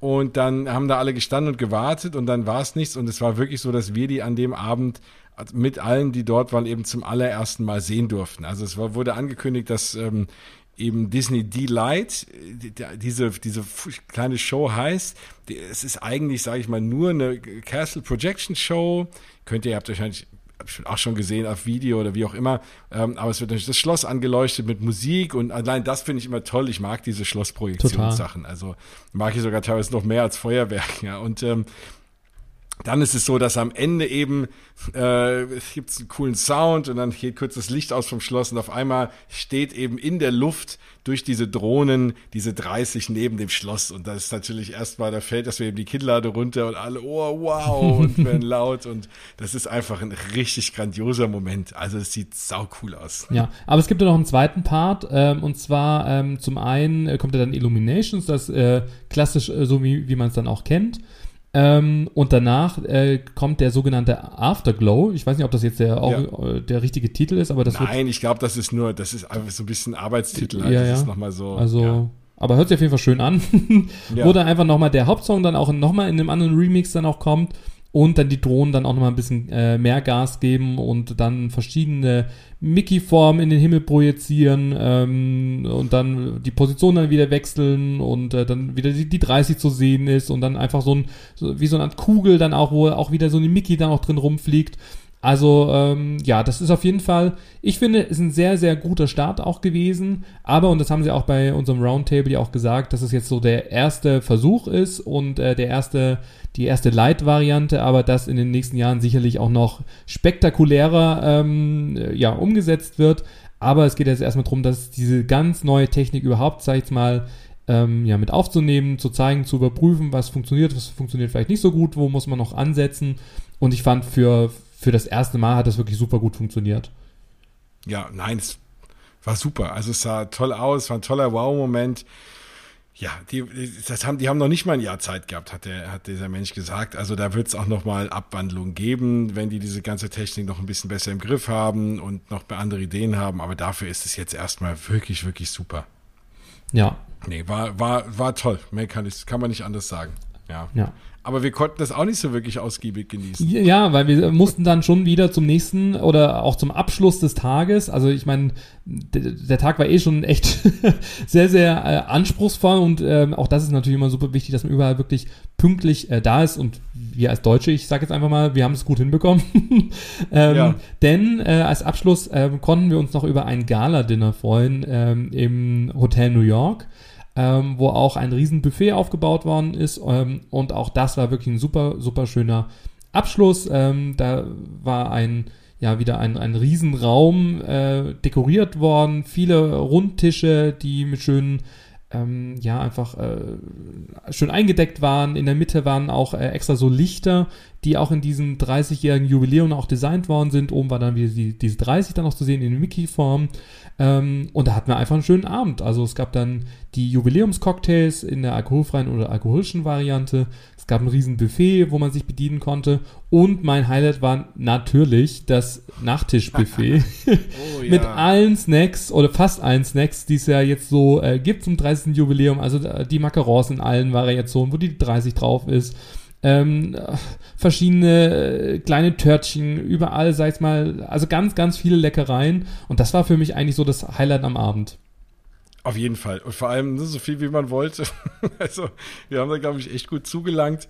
[SPEAKER 1] Und dann haben da alle gestanden und gewartet und dann war es nichts. Und es war wirklich so, dass wir die an dem Abend mit allen, die dort waren, eben zum allerersten Mal sehen durften. Also es war, wurde angekündigt, dass ähm, eben Disney Delight, diese, diese kleine Show heißt, es ist eigentlich, sage ich mal, nur eine Castle Projection Show. Könnt ihr, habt wahrscheinlich auch schon gesehen auf Video oder wie auch immer. Ähm, aber es wird natürlich das Schloss angeleuchtet mit Musik und allein das finde ich immer toll. Ich mag diese Schlossprojektionssachen. Also mag ich sogar teilweise noch mehr als Feuerwerk. Ja. Und ähm, dann ist es so, dass am Ende eben äh, gibt einen coolen Sound und dann geht kurz das Licht aus vom Schloss und auf einmal steht eben in der Luft durch diese Drohnen diese 30 neben dem Schloss und das ist natürlich erstmal, da fällt das eben die Kinnlade runter und alle, oh wow und werden laut und das ist einfach ein richtig grandioser Moment. Also es sieht sau cool aus.
[SPEAKER 2] Ja, aber es gibt ja noch einen zweiten Part ähm, und zwar ähm, zum einen äh, kommt ja dann Illuminations, das äh, klassisch äh, so wie, wie man es dann auch kennt. Ähm, und danach äh, kommt der sogenannte Afterglow. Ich weiß nicht, ob das jetzt der, ja. Äh, der richtige Titel ist, aber das
[SPEAKER 1] Nein, ich glaube, das ist nur, das ist einfach so ein bisschen Arbeitstitel. Halt. Ja, das ja. ist nochmal so.
[SPEAKER 2] Also, ja. aber hört sich auf jeden Fall schön an. Wo dann einfach nochmal der Hauptsong dann auch nochmal in einem anderen Remix dann auch kommt und dann die Drohnen dann auch nochmal ein bisschen äh, mehr Gas geben und dann verschiedene Mickey-Formen in den Himmel projizieren ähm, und dann die Position dann wieder wechseln und äh, dann wieder die, die 30 zu sehen ist und dann einfach so ein, so, wie so eine Art Kugel dann auch, wo auch wieder so eine Mickey dann auch drin rumfliegt. Also ähm, ja, das ist auf jeden Fall, ich finde, ist ein sehr, sehr guter Start auch gewesen. Aber, und das haben sie auch bei unserem Roundtable ja auch gesagt, dass es jetzt so der erste Versuch ist und äh, der erste, die erste Light-Variante, aber dass in den nächsten Jahren sicherlich auch noch spektakulärer ähm, ja, umgesetzt wird. Aber es geht jetzt erstmal darum, dass diese ganz neue Technik überhaupt, sag ich jetzt mal, ähm, ja, mit aufzunehmen, zu zeigen, zu überprüfen, was funktioniert, was funktioniert vielleicht nicht so gut, wo muss man noch ansetzen. Und ich fand für für das erste Mal hat das wirklich super gut funktioniert.
[SPEAKER 1] Ja, nein, es war super. Also es sah toll aus, war ein toller Wow-Moment. Ja, die, das haben, die haben noch nicht mal ein Jahr Zeit gehabt, hat, der, hat dieser Mensch gesagt. Also da wird es auch noch mal Abwandlungen geben, wenn die diese ganze Technik noch ein bisschen besser im Griff haben und noch andere Ideen haben. Aber dafür ist es jetzt erstmal wirklich, wirklich super.
[SPEAKER 2] Ja.
[SPEAKER 1] Nee, war, war, war toll. Mehr kann, ich, kann man nicht anders sagen. Ja.
[SPEAKER 2] ja.
[SPEAKER 1] Aber wir konnten das auch nicht so wirklich ausgiebig genießen.
[SPEAKER 2] Ja, weil wir mussten dann schon wieder zum nächsten oder auch zum Abschluss des Tages. Also ich meine, der Tag war eh schon echt sehr, sehr äh, anspruchsvoll und ähm, auch das ist natürlich immer super wichtig, dass man überall wirklich pünktlich äh, da ist und wir als Deutsche, ich sage jetzt einfach mal, wir haben es gut hinbekommen. ähm, ja. Denn äh, als Abschluss äh, konnten wir uns noch über ein Gala-Dinner freuen ähm, im Hotel New York ähm, wo auch ein riesen Buffet aufgebaut worden ist. Ähm, und auch das war wirklich ein super, super schöner Abschluss. Ähm, da war ein, ja, wieder ein, ein Riesenraum äh, dekoriert worden, viele Rundtische, die mit schönen ähm, ja einfach äh, schön eingedeckt waren. In der Mitte waren auch äh, extra so Lichter, die auch in diesem 30-jährigen Jubiläum auch designt worden sind. Oben war dann wieder die, diese 30 dann noch zu sehen in Mickey-Form. Ähm, und da hatten wir einfach einen schönen Abend. Also es gab dann die Jubiläumscocktails in der alkoholfreien oder alkoholischen Variante. Es gab ein riesen Buffet, wo man sich bedienen konnte. Und mein Highlight war natürlich das Nachtischbuffet oh, ja. mit allen Snacks oder fast allen Snacks, die es ja jetzt so äh, gibt zum 30. Jubiläum. Also äh, die Macarons in allen Variationen, wo die 30 drauf ist ähm, verschiedene äh, kleine Törtchen, überall, sag ich mal, also ganz, ganz viele Leckereien. Und das war für mich eigentlich so das Highlight am Abend.
[SPEAKER 1] Auf jeden Fall. Und vor allem so viel, wie man wollte. also, wir haben da, glaube ich, echt gut zugelangt.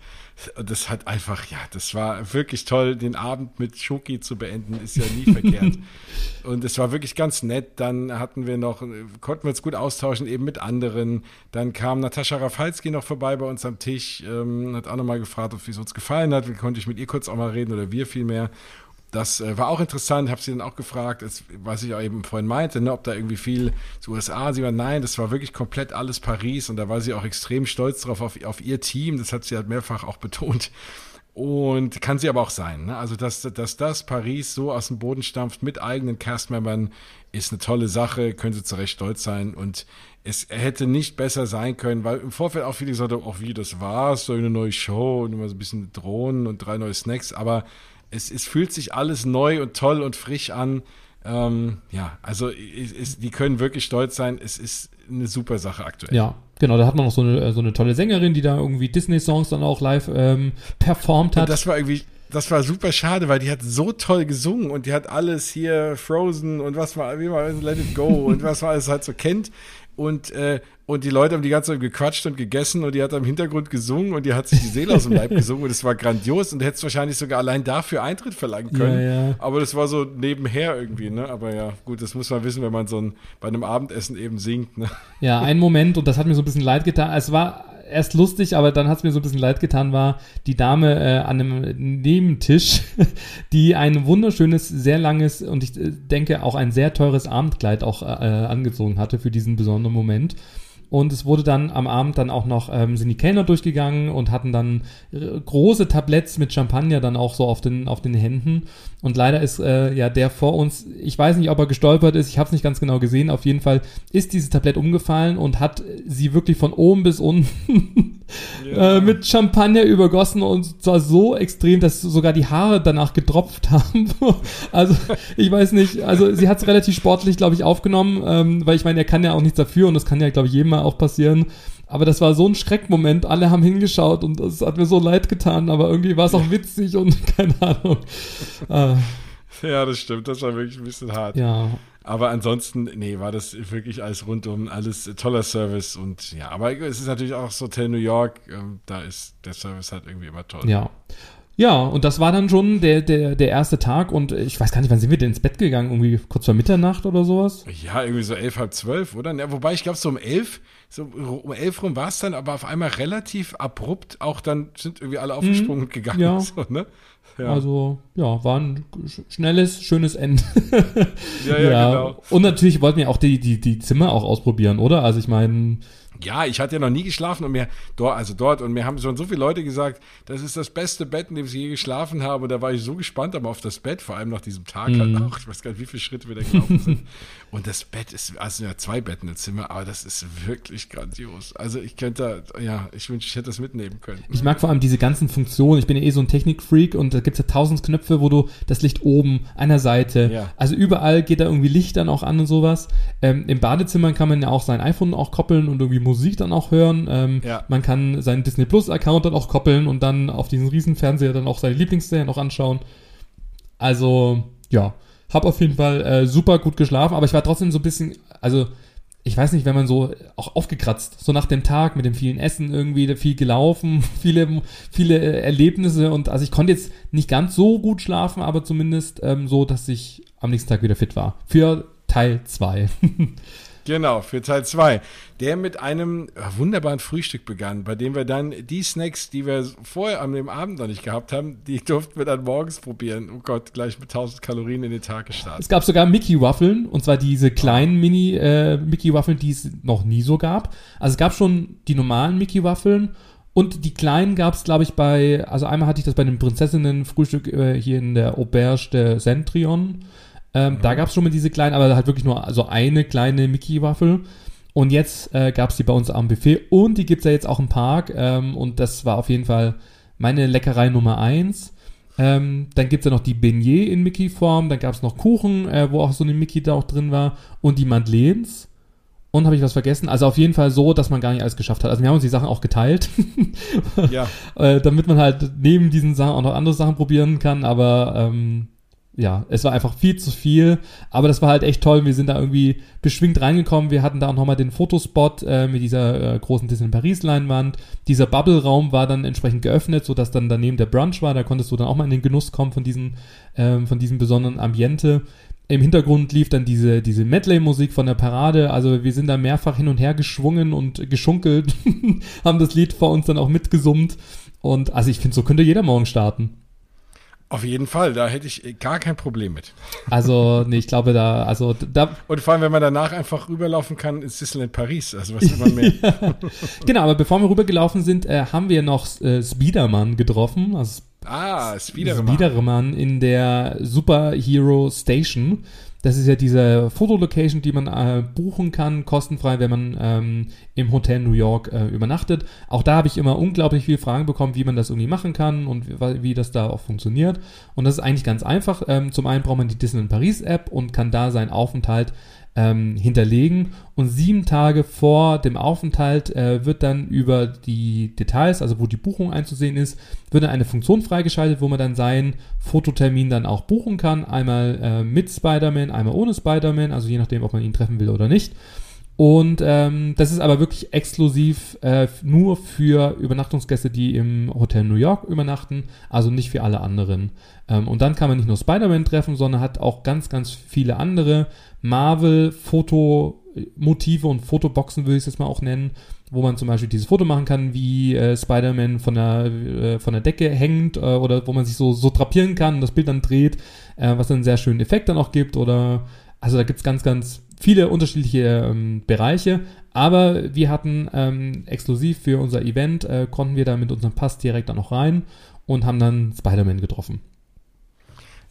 [SPEAKER 1] Das hat einfach, ja, das war wirklich toll, den Abend mit Schoki zu beenden, ist ja nie verkehrt. Und es war wirklich ganz nett. Dann hatten wir noch, konnten wir uns gut austauschen, eben mit anderen. Dann kam Natascha Rafalski noch vorbei bei uns am Tisch, ähm, hat auch nochmal gefragt, ob es uns gefallen hat. Wie konnte ich mit ihr kurz auch mal reden oder wir vielmehr. Das äh, war auch interessant, habe sie dann auch gefragt, das, was ich auch eben vorhin meinte, ne, ob da irgendwie viel zu USA. Sie war nein, das war wirklich komplett alles Paris und da war sie auch extrem stolz drauf auf, auf ihr Team. Das hat sie halt mehrfach auch betont. Und kann sie aber auch sein. Ne? Also, dass, dass das Paris so aus dem Boden stampft mit eigenen Castmembern, ist eine tolle Sache, können sie zu Recht stolz sein. Und es hätte nicht besser sein können, weil im Vorfeld auch viele gesagt haben, auch wie, das war's, so eine neue Show und immer so ein bisschen Drohnen und drei neue Snacks. Aber es, es fühlt sich alles neu und toll und frisch an. Ähm, ja, also es, die können wirklich stolz sein. Es ist eine super Sache aktuell.
[SPEAKER 2] Ja, genau. Da hat man noch so eine, so eine tolle Sängerin, die da irgendwie Disney-Songs dann auch live ähm, performt hat. Und
[SPEAKER 1] das war irgendwie, das war super schade, weil die hat so toll gesungen und die hat alles hier Frozen und was war, wie man Let It Go und was man alles halt so kennt und, äh, und die Leute haben die ganze Zeit gequatscht und gegessen und die hat im Hintergrund gesungen und die hat sich die Seele aus dem Leib gesungen und es war grandios und hättest wahrscheinlich sogar allein dafür Eintritt verlangen können. Ja, ja. Aber das war so nebenher irgendwie, ne? Aber ja, gut, das muss man wissen, wenn man so ein, bei einem Abendessen eben singt, ne?
[SPEAKER 2] Ja, ein Moment und das hat mir so ein bisschen leid getan. Es war erst lustig, aber dann hat es mir so ein bisschen leid getan, war die Dame äh, an einem Nebentisch, die ein wunderschönes, sehr langes und ich äh, denke auch ein sehr teures Abendkleid auch äh, angezogen hatte für diesen besonderen Moment. Und es wurde dann am Abend dann auch noch, ähm, sind die Kellner durchgegangen und hatten dann äh, große Tabletts mit Champagner dann auch so auf den, auf den Händen. Und leider ist äh, ja der vor uns, ich weiß nicht, ob er gestolpert ist, ich habe es nicht ganz genau gesehen. Auf jeden Fall ist dieses Tablett umgefallen und hat sie wirklich von oben bis unten ja. äh, mit Champagner übergossen und zwar so extrem, dass sogar die Haare danach getropft haben. also ich weiß nicht, also sie hat es relativ sportlich, glaube ich, aufgenommen, ähm, weil ich meine, er kann ja auch nichts dafür und das kann ja, glaube ich, jedem mal auch passieren. Aber das war so ein Schreckmoment. Alle haben hingeschaut und es hat mir so leid getan, aber irgendwie war es auch witzig und keine Ahnung.
[SPEAKER 1] Ah. Ja, das stimmt. Das war wirklich ein bisschen hart.
[SPEAKER 2] Ja.
[SPEAKER 1] Aber ansonsten, nee, war das wirklich alles rundum, alles toller Service und ja, aber es ist natürlich auch das Hotel New York, ähm, da ist der Service halt irgendwie immer toll.
[SPEAKER 2] Ja. Ja, und das war dann schon der, der, der erste Tag und ich weiß gar nicht, wann sind wir denn ins Bett gegangen? Irgendwie kurz vor Mitternacht oder sowas?
[SPEAKER 1] Ja, irgendwie so elf, halb zwölf, oder? Ja, wobei ich glaube, so um elf, so um elf rum war es dann, aber auf einmal relativ abrupt auch dann sind irgendwie alle aufgesprungen mhm, und gegangen.
[SPEAKER 2] Ja. So, ne? Ja. Also, ja, war ein schnelles, schönes Ende. ja, ja, ja, genau. Und natürlich wollten wir auch die, die, die Zimmer auch ausprobieren, oder? Also ich meine,
[SPEAKER 1] ja, ich hatte ja noch nie geschlafen und mir dort, also dort, und mir haben schon so viele Leute gesagt, das ist das beste Bett, in dem ich je geschlafen habe. Und da war ich so gespannt aber auf das Bett, vor allem nach diesem Tag mhm. halt auch. Ich weiß gar nicht, wie viele Schritte wir da gelaufen sind. und das Bett ist, also ja, zwei Betten im Zimmer, aber das ist wirklich grandios. Also ich könnte, ja, ich wünsche, ich hätte das mitnehmen können.
[SPEAKER 2] Ich mag vor allem diese ganzen Funktionen. Ich bin ja eh so ein Technikfreak und da gibt es ja tausend Knöpfe, wo du das Licht oben, einer Seite, ja. also überall geht da irgendwie Licht dann auch an und sowas. Ähm, Im Badezimmer kann man ja auch sein iPhone auch koppeln und irgendwie Musik dann auch hören. Ähm, ja. Man kann seinen Disney Plus Account dann auch koppeln und dann auf diesen riesen Fernseher dann auch seine Lieblingsserien noch anschauen. Also, ja, hab auf jeden Fall äh, super gut geschlafen, aber ich war trotzdem so ein bisschen, also ich weiß nicht, wenn man so auch aufgekratzt, so nach dem Tag mit dem vielen Essen irgendwie, viel gelaufen, viele, viele äh, Erlebnisse und also ich konnte jetzt nicht ganz so gut schlafen, aber zumindest ähm, so, dass ich am nächsten Tag wieder fit war. Für Teil 2.
[SPEAKER 1] Genau, für Teil 2. Der mit einem wunderbaren Frühstück begann, bei dem wir dann die Snacks, die wir vorher an dem Abend noch nicht gehabt haben, die durften wir dann morgens probieren. Oh Gott, gleich mit 1000 Kalorien in den Tag gestartet.
[SPEAKER 2] Es gab sogar Mickey-Waffeln, und zwar diese kleinen Mini-Mickey-Waffeln, äh, die es noch nie so gab. Also es gab schon die normalen Mickey-Waffeln und die kleinen gab es, glaube ich, bei, also einmal hatte ich das bei dem Prinzessinnen-Frühstück äh, hier in der Auberge de Centrion. Ähm, mhm. Da gab es schon mal diese kleinen, aber halt wirklich nur so eine kleine Mickey-Waffel. Und jetzt äh, gab es die bei uns am Buffet und die gibt's ja jetzt auch im Park. Ähm, und das war auf jeden Fall meine Leckerei Nummer eins. Ähm, dann gibt's ja noch die Beignet in Mickey-Form. Dann gab's noch Kuchen, äh, wo auch so eine Mickey da auch drin war. Und die Madeleines. Und habe ich was vergessen? Also auf jeden Fall so, dass man gar nicht alles geschafft hat. Also wir haben uns die Sachen auch geteilt. ja. äh, damit man halt neben diesen Sachen auch noch andere Sachen probieren kann. Aber ähm, ja, es war einfach viel zu viel, aber das war halt echt toll. Wir sind da irgendwie beschwingt reingekommen. Wir hatten da auch nochmal den Fotospot äh, mit dieser äh, großen Disney Paris Leinwand. Dieser Bubble-Raum war dann entsprechend geöffnet, sodass dann daneben der Brunch war. Da konntest du dann auch mal in den Genuss kommen von diesen, ähm, von diesem besonderen Ambiente. Im Hintergrund lief dann diese, diese Medley-Musik von der Parade. Also wir sind da mehrfach hin und her geschwungen und geschunkelt, haben das Lied vor uns dann auch mitgesummt. Und also ich finde, so könnte jeder morgen starten.
[SPEAKER 1] Auf jeden Fall, da hätte ich gar kein Problem mit.
[SPEAKER 2] Also, nee, ich glaube da, also da.
[SPEAKER 1] Und vor allem, wenn man danach einfach rüberlaufen kann ins Disneyland Paris, also was will man mehr?
[SPEAKER 2] Genau, aber bevor wir rübergelaufen sind, äh, haben wir noch äh, Spiderman getroffen. Also
[SPEAKER 1] ah, Spiderman.
[SPEAKER 2] Spiderman in der Superhero Station. Das ist ja diese Fotolocation, die man äh, buchen kann, kostenfrei, wenn man ähm, im Hotel New York äh, übernachtet. Auch da habe ich immer unglaublich viele Fragen bekommen, wie man das irgendwie machen kann und wie, wie das da auch funktioniert. Und das ist eigentlich ganz einfach. Ähm, zum einen braucht man die Disneyland Paris App und kann da seinen Aufenthalt ähm, hinterlegen und sieben Tage vor dem Aufenthalt äh, wird dann über die Details, also wo die Buchung einzusehen ist, wird dann eine Funktion freigeschaltet, wo man dann seinen Fototermin dann auch buchen kann. Einmal äh, mit Spider-Man, einmal ohne Spider-Man, also je nachdem, ob man ihn treffen will oder nicht. Und ähm, das ist aber wirklich exklusiv äh, nur für Übernachtungsgäste, die im Hotel New York übernachten, also nicht für alle anderen. Ähm, und dann kann man nicht nur Spider-Man treffen, sondern hat auch ganz, ganz viele andere Marvel-Fotomotive und Fotoboxen, würde ich es jetzt mal auch nennen, wo man zum Beispiel dieses Foto machen kann, wie äh, Spider-Man von der, äh, von der Decke hängt äh, oder wo man sich so, so drapieren kann und das Bild dann dreht, äh, was dann einen sehr schönen Effekt dann auch gibt oder also da gibt's ganz, ganz viele unterschiedliche ähm, Bereiche, aber wir hatten ähm, exklusiv für unser Event, äh, konnten wir da mit unserem Pass direkt dann noch rein und haben dann Spider-Man getroffen.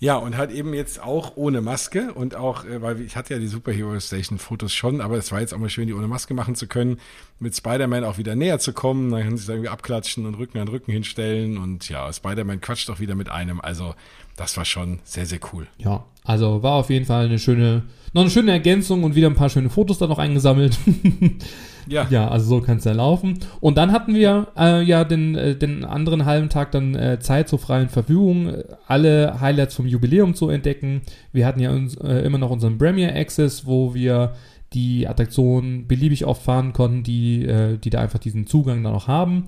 [SPEAKER 1] Ja, und halt eben jetzt auch ohne Maske und auch, äh, weil ich hatte ja die Superhero Station Fotos schon, aber es war jetzt auch mal schön, die ohne Maske machen zu können, mit Spider-Man auch wieder näher zu kommen, dann kann sich da irgendwie abklatschen und Rücken an Rücken hinstellen und ja, Spider-Man quatscht auch wieder mit einem, also das war schon sehr, sehr cool.
[SPEAKER 2] Ja, also war auf jeden Fall eine schöne, noch eine schöne Ergänzung und wieder ein paar schöne Fotos da noch eingesammelt. ja. Ja, also so kann es ja laufen. Und dann hatten wir äh, ja den, äh, den anderen halben Tag dann äh, Zeit zur freien Verfügung, alle Highlights vom Jubiläum zu entdecken. Wir hatten ja uns, äh, immer noch unseren Premier Access, wo wir die Attraktionen beliebig oft fahren konnten, die, äh, die da einfach diesen Zugang dann auch haben.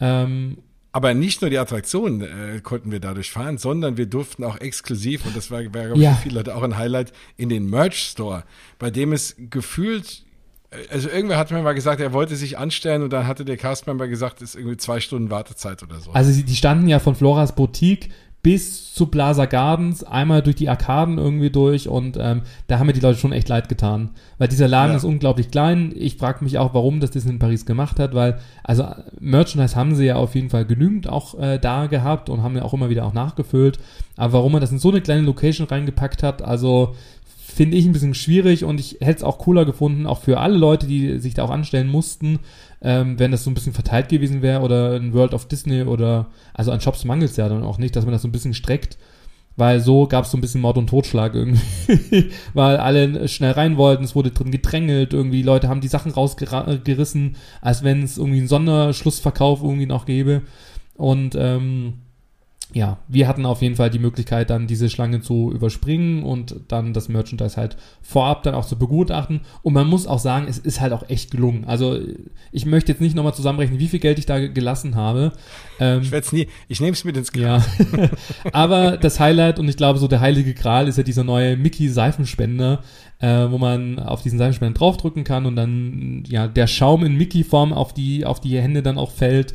[SPEAKER 2] Ähm,
[SPEAKER 1] aber nicht nur die Attraktionen äh, konnten wir dadurch fahren, sondern wir durften auch exklusiv, und das war, war glaube ich, ja. für viele Leute auch ein Highlight, in den Merch Store, bei dem es gefühlt, äh, also irgendwer hat mir mal gesagt, er wollte sich anstellen und dann hatte der Castmember gesagt, es ist irgendwie zwei Stunden Wartezeit oder so.
[SPEAKER 2] Also die standen ja von Floras Boutique bis zu Plaza Gardens, einmal durch die Arkaden irgendwie durch und ähm, da haben mir die Leute schon echt leid getan. Weil dieser Laden ja. ist unglaublich klein. Ich frage mich auch, warum das Disney in Paris gemacht hat, weil, also Merchandise haben sie ja auf jeden Fall genügend auch äh, da gehabt und haben ja auch immer wieder auch nachgefüllt. Aber warum man das in so eine kleine Location reingepackt hat, also finde ich ein bisschen schwierig und ich hätte es auch cooler gefunden, auch für alle Leute, die sich da auch anstellen mussten, ähm, wenn das so ein bisschen verteilt gewesen wäre oder ein World of Disney oder, also an Shops mangelt es ja dann auch nicht, dass man das so ein bisschen streckt, weil so gab es so ein bisschen Mord und Totschlag irgendwie, weil alle schnell rein wollten, es wurde drin gedrängelt, irgendwie Leute haben die Sachen rausgerissen, als wenn es irgendwie einen Sonderschlussverkauf irgendwie noch gäbe. Und ähm, ja, wir hatten auf jeden Fall die Möglichkeit, dann diese Schlange zu überspringen und dann das Merchandise halt vorab dann auch zu begutachten. Und man muss auch sagen, es ist halt auch echt gelungen. Also ich möchte jetzt nicht nochmal zusammenrechnen, wie viel Geld ich da gelassen habe.
[SPEAKER 1] Ähm, ich werde es nie, ich nehme es mit ins
[SPEAKER 2] Grab. Ja. Aber das Highlight und ich glaube so der heilige Gral ist ja dieser neue Mickey Seifenspender, äh, wo man auf diesen Seifenspender draufdrücken kann und dann ja der Schaum in Mickey-Form auf die, auf die Hände dann auch fällt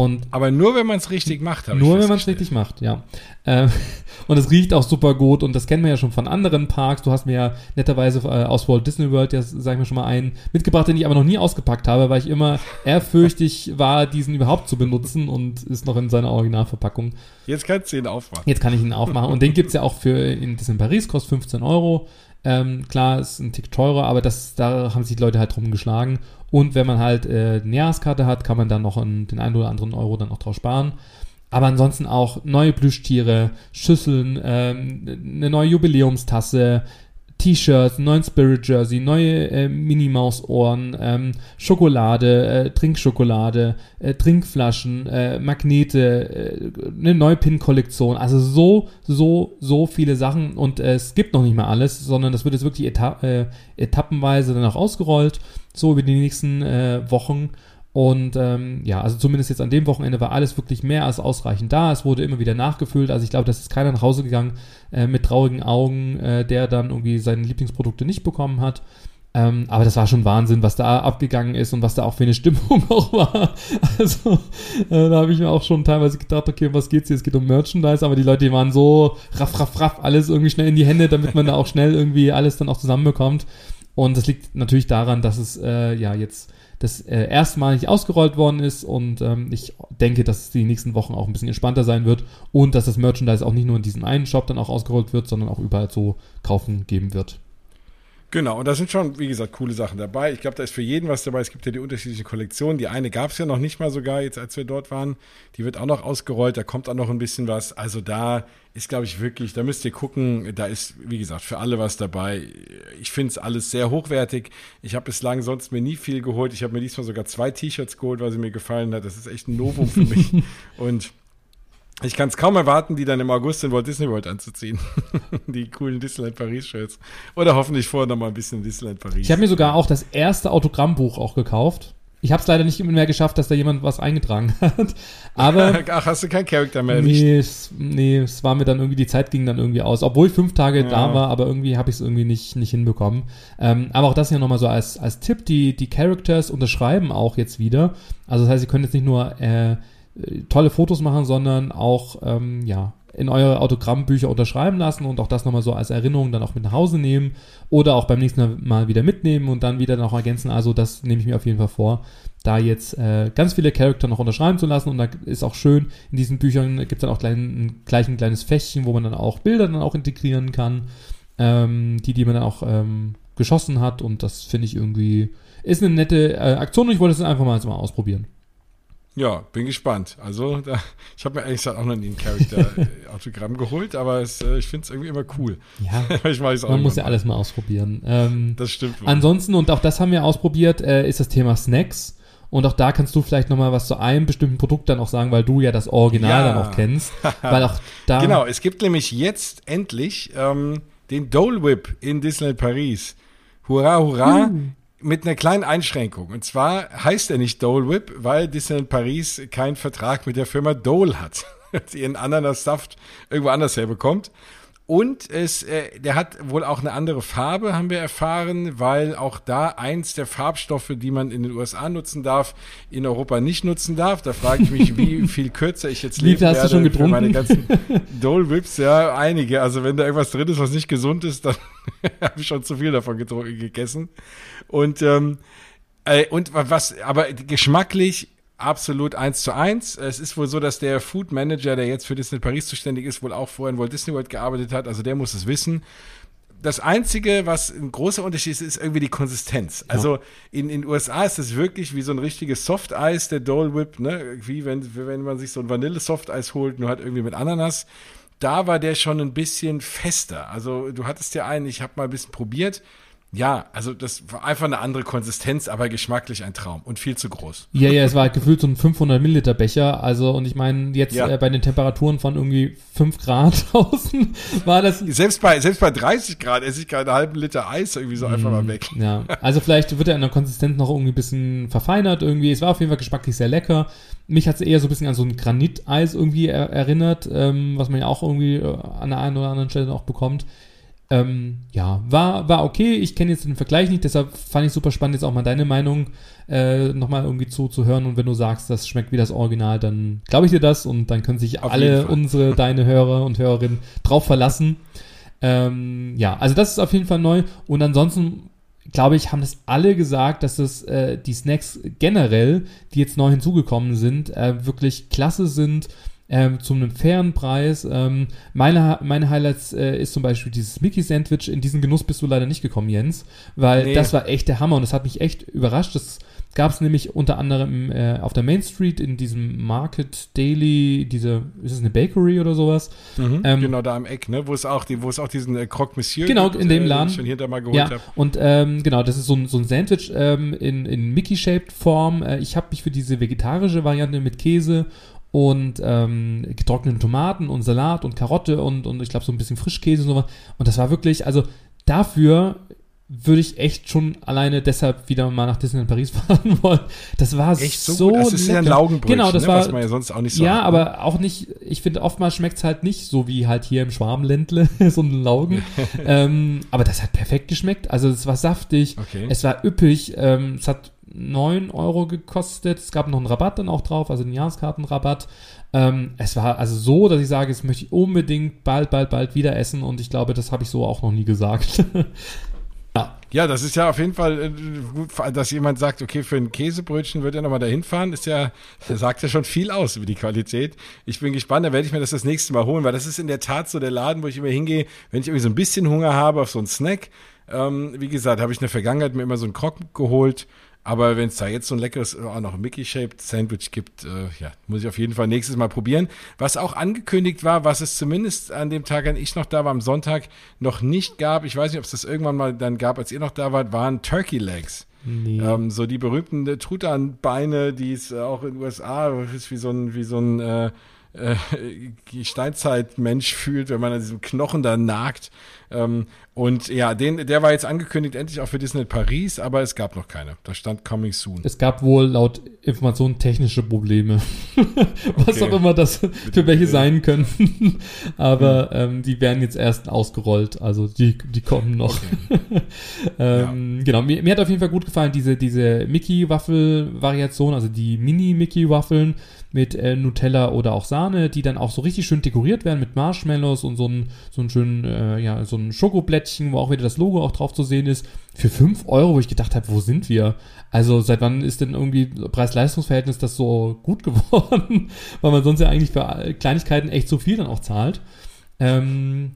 [SPEAKER 2] und
[SPEAKER 1] Aber nur, wenn man es richtig macht.
[SPEAKER 2] Nur, wenn man es richtig macht, ja. Äh, und es riecht auch super gut und das kennen wir ja schon von anderen Parks. Du hast mir ja netterweise äh, aus Walt Disney World, ja, sag ich mal schon mal einen mitgebracht, den ich aber noch nie ausgepackt habe, weil ich immer ehrfürchtig war, diesen überhaupt zu benutzen und ist noch in seiner Originalverpackung.
[SPEAKER 1] Jetzt kannst du ihn aufmachen.
[SPEAKER 2] Jetzt kann ich ihn aufmachen und den gibt's ja auch für in Disney Paris, kostet 15 Euro. Ähm, klar, ist ein Tick teurer, aber das, da haben sich die Leute halt drum geschlagen. Und wenn man halt äh, eine Jahreskarte hat, kann man dann noch einen, den einen oder anderen Euro dann auch drauf sparen. Aber ansonsten auch neue Plüschtiere, Schüsseln, ähm, eine neue Jubiläumstasse, T-Shirts, neuen Spirit Jersey, neue äh, Minnie Maus Ohren, ähm, Schokolade, äh, Trinkschokolade, äh, Trinkflaschen, äh, Magnete, äh, eine neue Pin-Kollektion. Also so, so, so viele Sachen und äh, es gibt noch nicht mal alles, sondern das wird jetzt wirklich eta äh, etappenweise dann auch ausgerollt, so über die nächsten äh, Wochen. Und ähm, ja, also zumindest jetzt an dem Wochenende war alles wirklich mehr als ausreichend da. Es wurde immer wieder nachgefüllt. Also ich glaube, das ist keiner nach Hause gegangen äh, mit traurigen Augen, äh, der dann irgendwie seine Lieblingsprodukte nicht bekommen hat. Ähm, aber das war schon Wahnsinn, was da abgegangen ist und was da auch für eine Stimmung auch war. Also äh, da habe ich mir auch schon teilweise gedacht, okay, was geht's hier? Es geht um Merchandise, aber die Leute, die waren so raff, raff, raff, alles irgendwie schnell in die Hände, damit man da auch schnell irgendwie alles dann auch zusammenbekommt. Und das liegt natürlich daran, dass es äh, ja jetzt das äh, erstmalig ausgerollt worden ist und ähm, ich denke, dass es die nächsten Wochen auch ein bisschen entspannter sein wird und dass das Merchandise auch nicht nur in diesem einen Shop dann auch ausgerollt wird, sondern auch überall zu kaufen geben wird.
[SPEAKER 1] Genau, und da sind schon, wie gesagt, coole Sachen dabei. Ich glaube, da ist für jeden was dabei. Es gibt ja die unterschiedlichen Kollektionen. Die eine gab es ja noch nicht mal sogar, jetzt als wir dort waren. Die wird auch noch ausgerollt, da kommt auch noch ein bisschen was. Also da ist, glaube ich, wirklich, da müsst ihr gucken, da ist, wie gesagt, für alle was dabei. Ich finde es alles sehr hochwertig. Ich habe bislang sonst mir nie viel geholt. Ich habe mir diesmal sogar zwei T-Shirts geholt, weil sie mir gefallen hat. Das ist echt ein Novum für mich. Und ich kann es kaum erwarten, die dann im August in Walt Disney World anzuziehen. die coolen Disneyland Paris Shirts. Oder hoffentlich vorher noch mal ein bisschen Disneyland Paris.
[SPEAKER 2] Ich habe mir sogar auch das erste Autogrammbuch auch gekauft. Ich habe es leider nicht mehr geschafft, dass da jemand was eingetragen hat. Aber
[SPEAKER 1] ach, hast du kein Charakter mehr
[SPEAKER 2] erwischt? Nee es, nee, es war mir dann irgendwie die Zeit ging dann irgendwie aus, obwohl ich fünf Tage ja. da war, aber irgendwie habe ich es irgendwie nicht nicht hinbekommen. Ähm, aber auch das hier nochmal so als als Tipp: Die die Characters unterschreiben auch jetzt wieder. Also das heißt, sie können jetzt nicht nur äh, tolle Fotos machen, sondern auch ähm, ja in eure Autogrammbücher unterschreiben lassen und auch das nochmal so als Erinnerung dann auch mit nach Hause nehmen oder auch beim nächsten Mal wieder mitnehmen und dann wieder noch ergänzen. Also das nehme ich mir auf jeden Fall vor, da jetzt äh, ganz viele Charakter noch unterschreiben zu lassen und da ist auch schön, in diesen Büchern gibt es dann auch klein, gleich ein kleines Fächchen, wo man dann auch Bilder dann auch integrieren kann, ähm, die, die man dann auch ähm, geschossen hat und das finde ich irgendwie, ist eine nette äh, Aktion und ich wollte es einfach mal, mal ausprobieren.
[SPEAKER 1] Ja, bin gespannt. Also, da, ich habe mir eigentlich auch noch nie ein Charakter-Autogramm geholt, aber es, äh, ich finde es irgendwie immer cool.
[SPEAKER 2] Ja, ich weiß man muss ja alles mal ausprobieren. Ähm,
[SPEAKER 1] das stimmt.
[SPEAKER 2] Ansonsten, und auch das haben wir ausprobiert, äh, ist das Thema Snacks. Und auch da kannst du vielleicht nochmal was zu einem bestimmten Produkt dann auch sagen, weil du ja das Original ja. dann auch kennst. weil auch da.
[SPEAKER 1] Genau, es gibt nämlich jetzt endlich ähm, den Dole Whip in Disneyland Paris. Hurra, hurra. Uh mit einer kleinen Einschränkung. Und zwar heißt er nicht Dole Whip, weil Disneyland Paris keinen Vertrag mit der Firma Dole hat, die ihren Ananassaft irgendwo anders herbekommt. Und es, äh, der hat wohl auch eine andere Farbe, haben wir erfahren, weil auch da eins der Farbstoffe, die man in den USA nutzen darf, in Europa nicht nutzen darf. Da frage ich mich, wie viel kürzer ich jetzt leben
[SPEAKER 2] Wie hast du schon getrunken?
[SPEAKER 1] meine ganzen Dole Whips. Ja, einige. Also wenn da irgendwas drin ist, was nicht gesund ist, dann habe ich schon zu viel davon gegessen. Und ähm, äh, und was, aber geschmacklich absolut eins zu eins. Es ist wohl so, dass der Food Manager, der jetzt für Disney Paris zuständig ist, wohl auch vorher in Walt Disney World gearbeitet hat. Also der muss es wissen. Das Einzige, was ein großer Unterschied ist, ist irgendwie die Konsistenz. Ja. Also in den USA ist es wirklich wie so ein richtiges Softeis, der Dole Whip, ne? Wie wenn, wenn man sich so ein Vanille-Softeis holt, nur halt irgendwie mit Ananas. Da war der schon ein bisschen fester. Also du hattest ja einen, ich habe mal ein bisschen probiert ja, also das war einfach eine andere Konsistenz, aber geschmacklich ein Traum und viel zu groß.
[SPEAKER 2] Ja, ja, es war halt gefühlt so ein 500 Milliliter Becher. Also, und ich meine, jetzt ja. äh, bei den Temperaturen von irgendwie 5 Grad draußen war das.
[SPEAKER 1] Selbst bei, selbst bei 30 Grad esse ich keinen halben Liter Eis irgendwie so mm, einfach mal weg.
[SPEAKER 2] Ja, also vielleicht wird er in der Konsistenz noch irgendwie ein bisschen verfeinert irgendwie. Es war auf jeden Fall geschmacklich sehr lecker. Mich hat es eher so ein bisschen an so ein Graniteis irgendwie er erinnert, ähm, was man ja auch irgendwie äh, an der einen oder anderen Stelle auch bekommt. Ähm, ja, war, war okay. Ich kenne jetzt den Vergleich nicht, deshalb fand ich super spannend, jetzt auch mal deine Meinung äh, nochmal irgendwie zuzuhören. Und wenn du sagst, das schmeckt wie das Original, dann glaube ich dir das und dann können sich Auf alle unsere, deine Hörer und Hörerinnen drauf verlassen. Ähm, ja, also das ist auf jeden Fall neu. Und ansonsten glaube ich, haben das alle gesagt, dass es äh, die Snacks generell, die jetzt neu hinzugekommen sind, äh, wirklich klasse sind ähm, zu einem fairen Preis. Ähm, meine, meine Highlights äh, ist zum Beispiel dieses Mickey-Sandwich. In diesen Genuss bist du leider nicht gekommen, Jens, weil nee. das war echt der Hammer und das hat mich echt überrascht. Das gab es nämlich unter anderem äh, auf der Main Street in diesem Market Daily, diese, ist es eine Bakery oder sowas?
[SPEAKER 1] Mhm, ähm, genau da am Eck, ne? Wo es auch, die, wo es auch diesen äh, Croque Monsieur
[SPEAKER 2] Genau, gibt, in dem äh, Laden.
[SPEAKER 1] ich schon mal geholt
[SPEAKER 2] ja. Und ähm, genau, das ist so ein, so ein Sandwich ähm, in, in Mickey-shaped Form. Äh, ich habe mich für diese vegetarische Variante mit Käse und ähm, getrockneten Tomaten und Salat und Karotte und, und ich glaube so ein bisschen Frischkäse und sowas. Und das war wirklich, also dafür würde ich echt schon alleine deshalb wieder mal nach Disneyland Paris fahren wollen. Das war echt so, so
[SPEAKER 1] Das ist lecker. ja ein Laugenbrötchen,
[SPEAKER 2] genau, das
[SPEAKER 1] ne,
[SPEAKER 2] war,
[SPEAKER 1] was man ja sonst auch nicht
[SPEAKER 2] so Ja, hat, ne? aber auch nicht, ich finde oftmals schmeckt es halt nicht so wie halt hier im Schwarmländle, so ein Laugen. ähm, aber das hat perfekt geschmeckt. Also es war saftig, okay. es war üppig, ähm, es hat 9 Euro gekostet. Es gab noch einen Rabatt dann auch drauf, also einen Jahreskartenrabatt. Ähm, es war also so, dass ich sage, jetzt möchte ich unbedingt bald, bald, bald wieder essen und ich glaube, das habe ich so auch noch nie gesagt.
[SPEAKER 1] ja. ja, das ist ja auf jeden Fall äh, dass jemand sagt, okay, für ein Käsebrötchen wird er nochmal dahin fahren, ist ja, sagt ja schon viel aus über die Qualität. Ich bin gespannt, da werde ich mir das das nächste Mal holen, weil das ist in der Tat so der Laden, wo ich immer hingehe, wenn ich irgendwie so ein bisschen Hunger habe auf so einen Snack. Ähm, wie gesagt, habe ich in der Vergangenheit mir immer so einen Krog geholt aber wenn es da jetzt so ein leckeres, äh, auch noch Mickey-shaped Sandwich gibt, äh, ja, muss ich auf jeden Fall nächstes Mal probieren. Was auch angekündigt war, was es zumindest an dem Tag, an ich noch da war, am Sonntag noch nicht gab, ich weiß nicht, ob es das irgendwann mal dann gab, als ihr noch da wart, waren Turkey Legs. Nee. Ähm, so die berühmten Truthahn-Beine, die es äh, auch in den USA ist wie so ein, wie so ein äh, äh, Steinzeitmensch fühlt, wenn man an diesem Knochen da nagt. Ähm, und ja, den, der war jetzt angekündigt, endlich auch für Disney Paris, aber es gab noch keine. Da stand Coming Soon.
[SPEAKER 2] Es gab wohl laut Informationen technische Probleme. Was okay. auch immer das für welche sein können. aber mhm. ähm, die werden jetzt erst ausgerollt. Also die, die kommen noch. Okay. ähm, ja. Genau, mir, mir hat auf jeden Fall gut gefallen, diese, diese Mickey-Waffel-Variation, also die Mini-Mickey-Waffeln mit äh, Nutella oder auch Sahne, die dann auch so richtig schön dekoriert werden mit Marshmallows und so ein, so ein schönen, äh, ja, so ein Schokoblättchen, wo auch wieder das Logo auch drauf zu sehen ist. Für 5 Euro, wo ich gedacht habe, wo sind wir? Also seit wann ist denn irgendwie Preis-Leistungs-Verhältnis das so gut geworden? Weil man sonst ja eigentlich für Kleinigkeiten echt so viel dann auch zahlt. Ähm,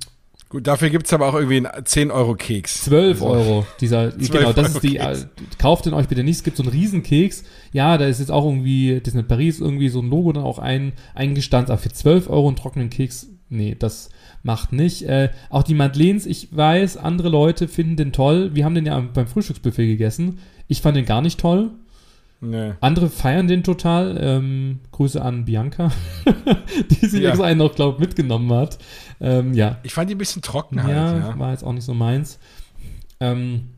[SPEAKER 1] Gut, dafür gibt's aber auch irgendwie einen 10 Euro Keks.
[SPEAKER 2] 12 also, Euro. Dieser, genau, das ist die, Keks. kauft den euch bitte nicht. Es gibt so einen riesen Keks. Ja, da ist jetzt auch irgendwie Disney Paris irgendwie so ein Logo dann auch ein, eingestanzt. Aber für 12 Euro einen trockenen Keks, nee, das macht nicht. Äh, auch die Madeleines, ich weiß, andere Leute finden den toll. Wir haben den ja beim Frühstücksbuffet gegessen. Ich fand den gar nicht toll. Nee. Andere feiern den total. Ähm, Grüße an Bianca, die sich ja. extra einen noch, glaube mitgenommen hat. Ähm, ja.
[SPEAKER 1] Ich fand die ein bisschen trocken
[SPEAKER 2] halt. Ja, ja. war jetzt auch nicht so meins. Ähm,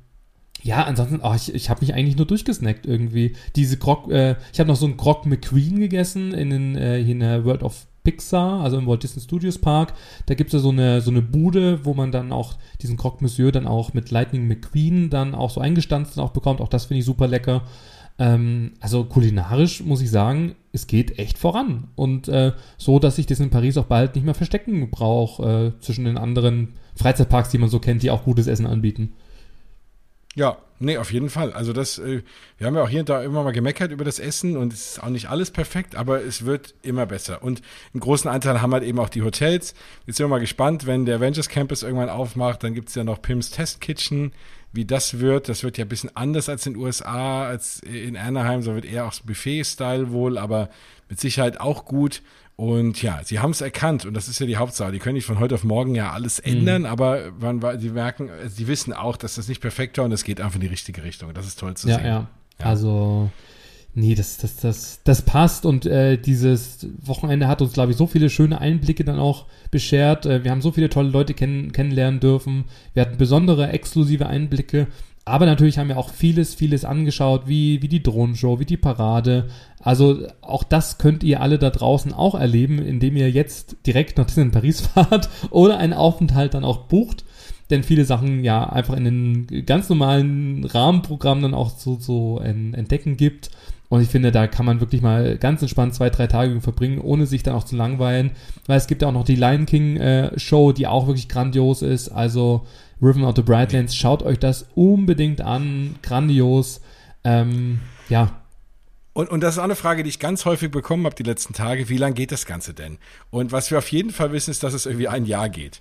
[SPEAKER 2] ja, ansonsten, oh, ich, ich habe mich eigentlich nur durchgesnackt irgendwie. Diese Grog, äh, ich habe noch so einen Grog McQueen gegessen in, den, äh, in der World of Pixar, also im Walt Disney Studios Park. Da gibt es ja so eine, so eine Bude, wo man dann auch diesen Croque Monsieur dann auch mit Lightning McQueen dann auch so eingestanzt auch bekommt. Auch das finde ich super lecker. Ähm, also kulinarisch muss ich sagen, es geht echt voran. Und äh, so, dass ich das in Paris auch bald nicht mehr verstecken brauche äh, zwischen den anderen Freizeitparks, die man so kennt, die auch gutes Essen anbieten.
[SPEAKER 1] Ja, nee, auf jeden Fall. Also das, äh, wir haben ja auch hier und da immer mal gemeckert über das Essen und es ist auch nicht alles perfekt, aber es wird immer besser. Und einen großen Anteil haben halt eben auch die Hotels. Jetzt sind wir mal gespannt, wenn der Avengers Campus irgendwann aufmacht, dann gibt es ja noch Pims Test Kitchen wie das wird. Das wird ja ein bisschen anders als in den USA, als in Anaheim, so wird eher auch Buffet-Style wohl, aber mit Sicherheit auch gut. Und ja, sie haben es erkannt und das ist ja die Hauptsache. Die können nicht von heute auf morgen ja alles mhm. ändern, mhm. aber man, sie merken, sie wissen auch, dass das nicht perfekt war und es geht einfach in die richtige Richtung. Das ist toll zu
[SPEAKER 2] ja,
[SPEAKER 1] sehen.
[SPEAKER 2] Ja, ja. Also, nee, das, das, das, das passt und äh, dieses Wochenende hat uns, glaube ich, so viele schöne Einblicke dann auch beschert. Äh, wir haben so viele tolle Leute kenn kennenlernen dürfen. Wir hatten besondere, exklusive Einblicke aber natürlich haben wir auch vieles, vieles angeschaut, wie, wie die Drohnenshow, wie die Parade. Also auch das könnt ihr alle da draußen auch erleben, indem ihr jetzt direkt nach Disneyland Paris fahrt oder einen Aufenthalt dann auch bucht. Denn viele Sachen ja einfach in den ganz normalen Rahmenprogrammen dann auch so, so entdecken gibt. Und ich finde, da kann man wirklich mal ganz entspannt zwei, drei Tage verbringen, ohne sich dann auch zu langweilen. Weil es gibt ja auch noch die Lion King äh, Show, die auch wirklich grandios ist. Also Riven of the Brightlands. Schaut euch das unbedingt an. Grandios. Ähm, ja.
[SPEAKER 1] Und, und das ist auch eine Frage, die ich ganz häufig bekommen habe die letzten Tage. Wie lange geht das Ganze denn? Und was wir auf jeden Fall wissen, ist, dass es irgendwie ein Jahr geht.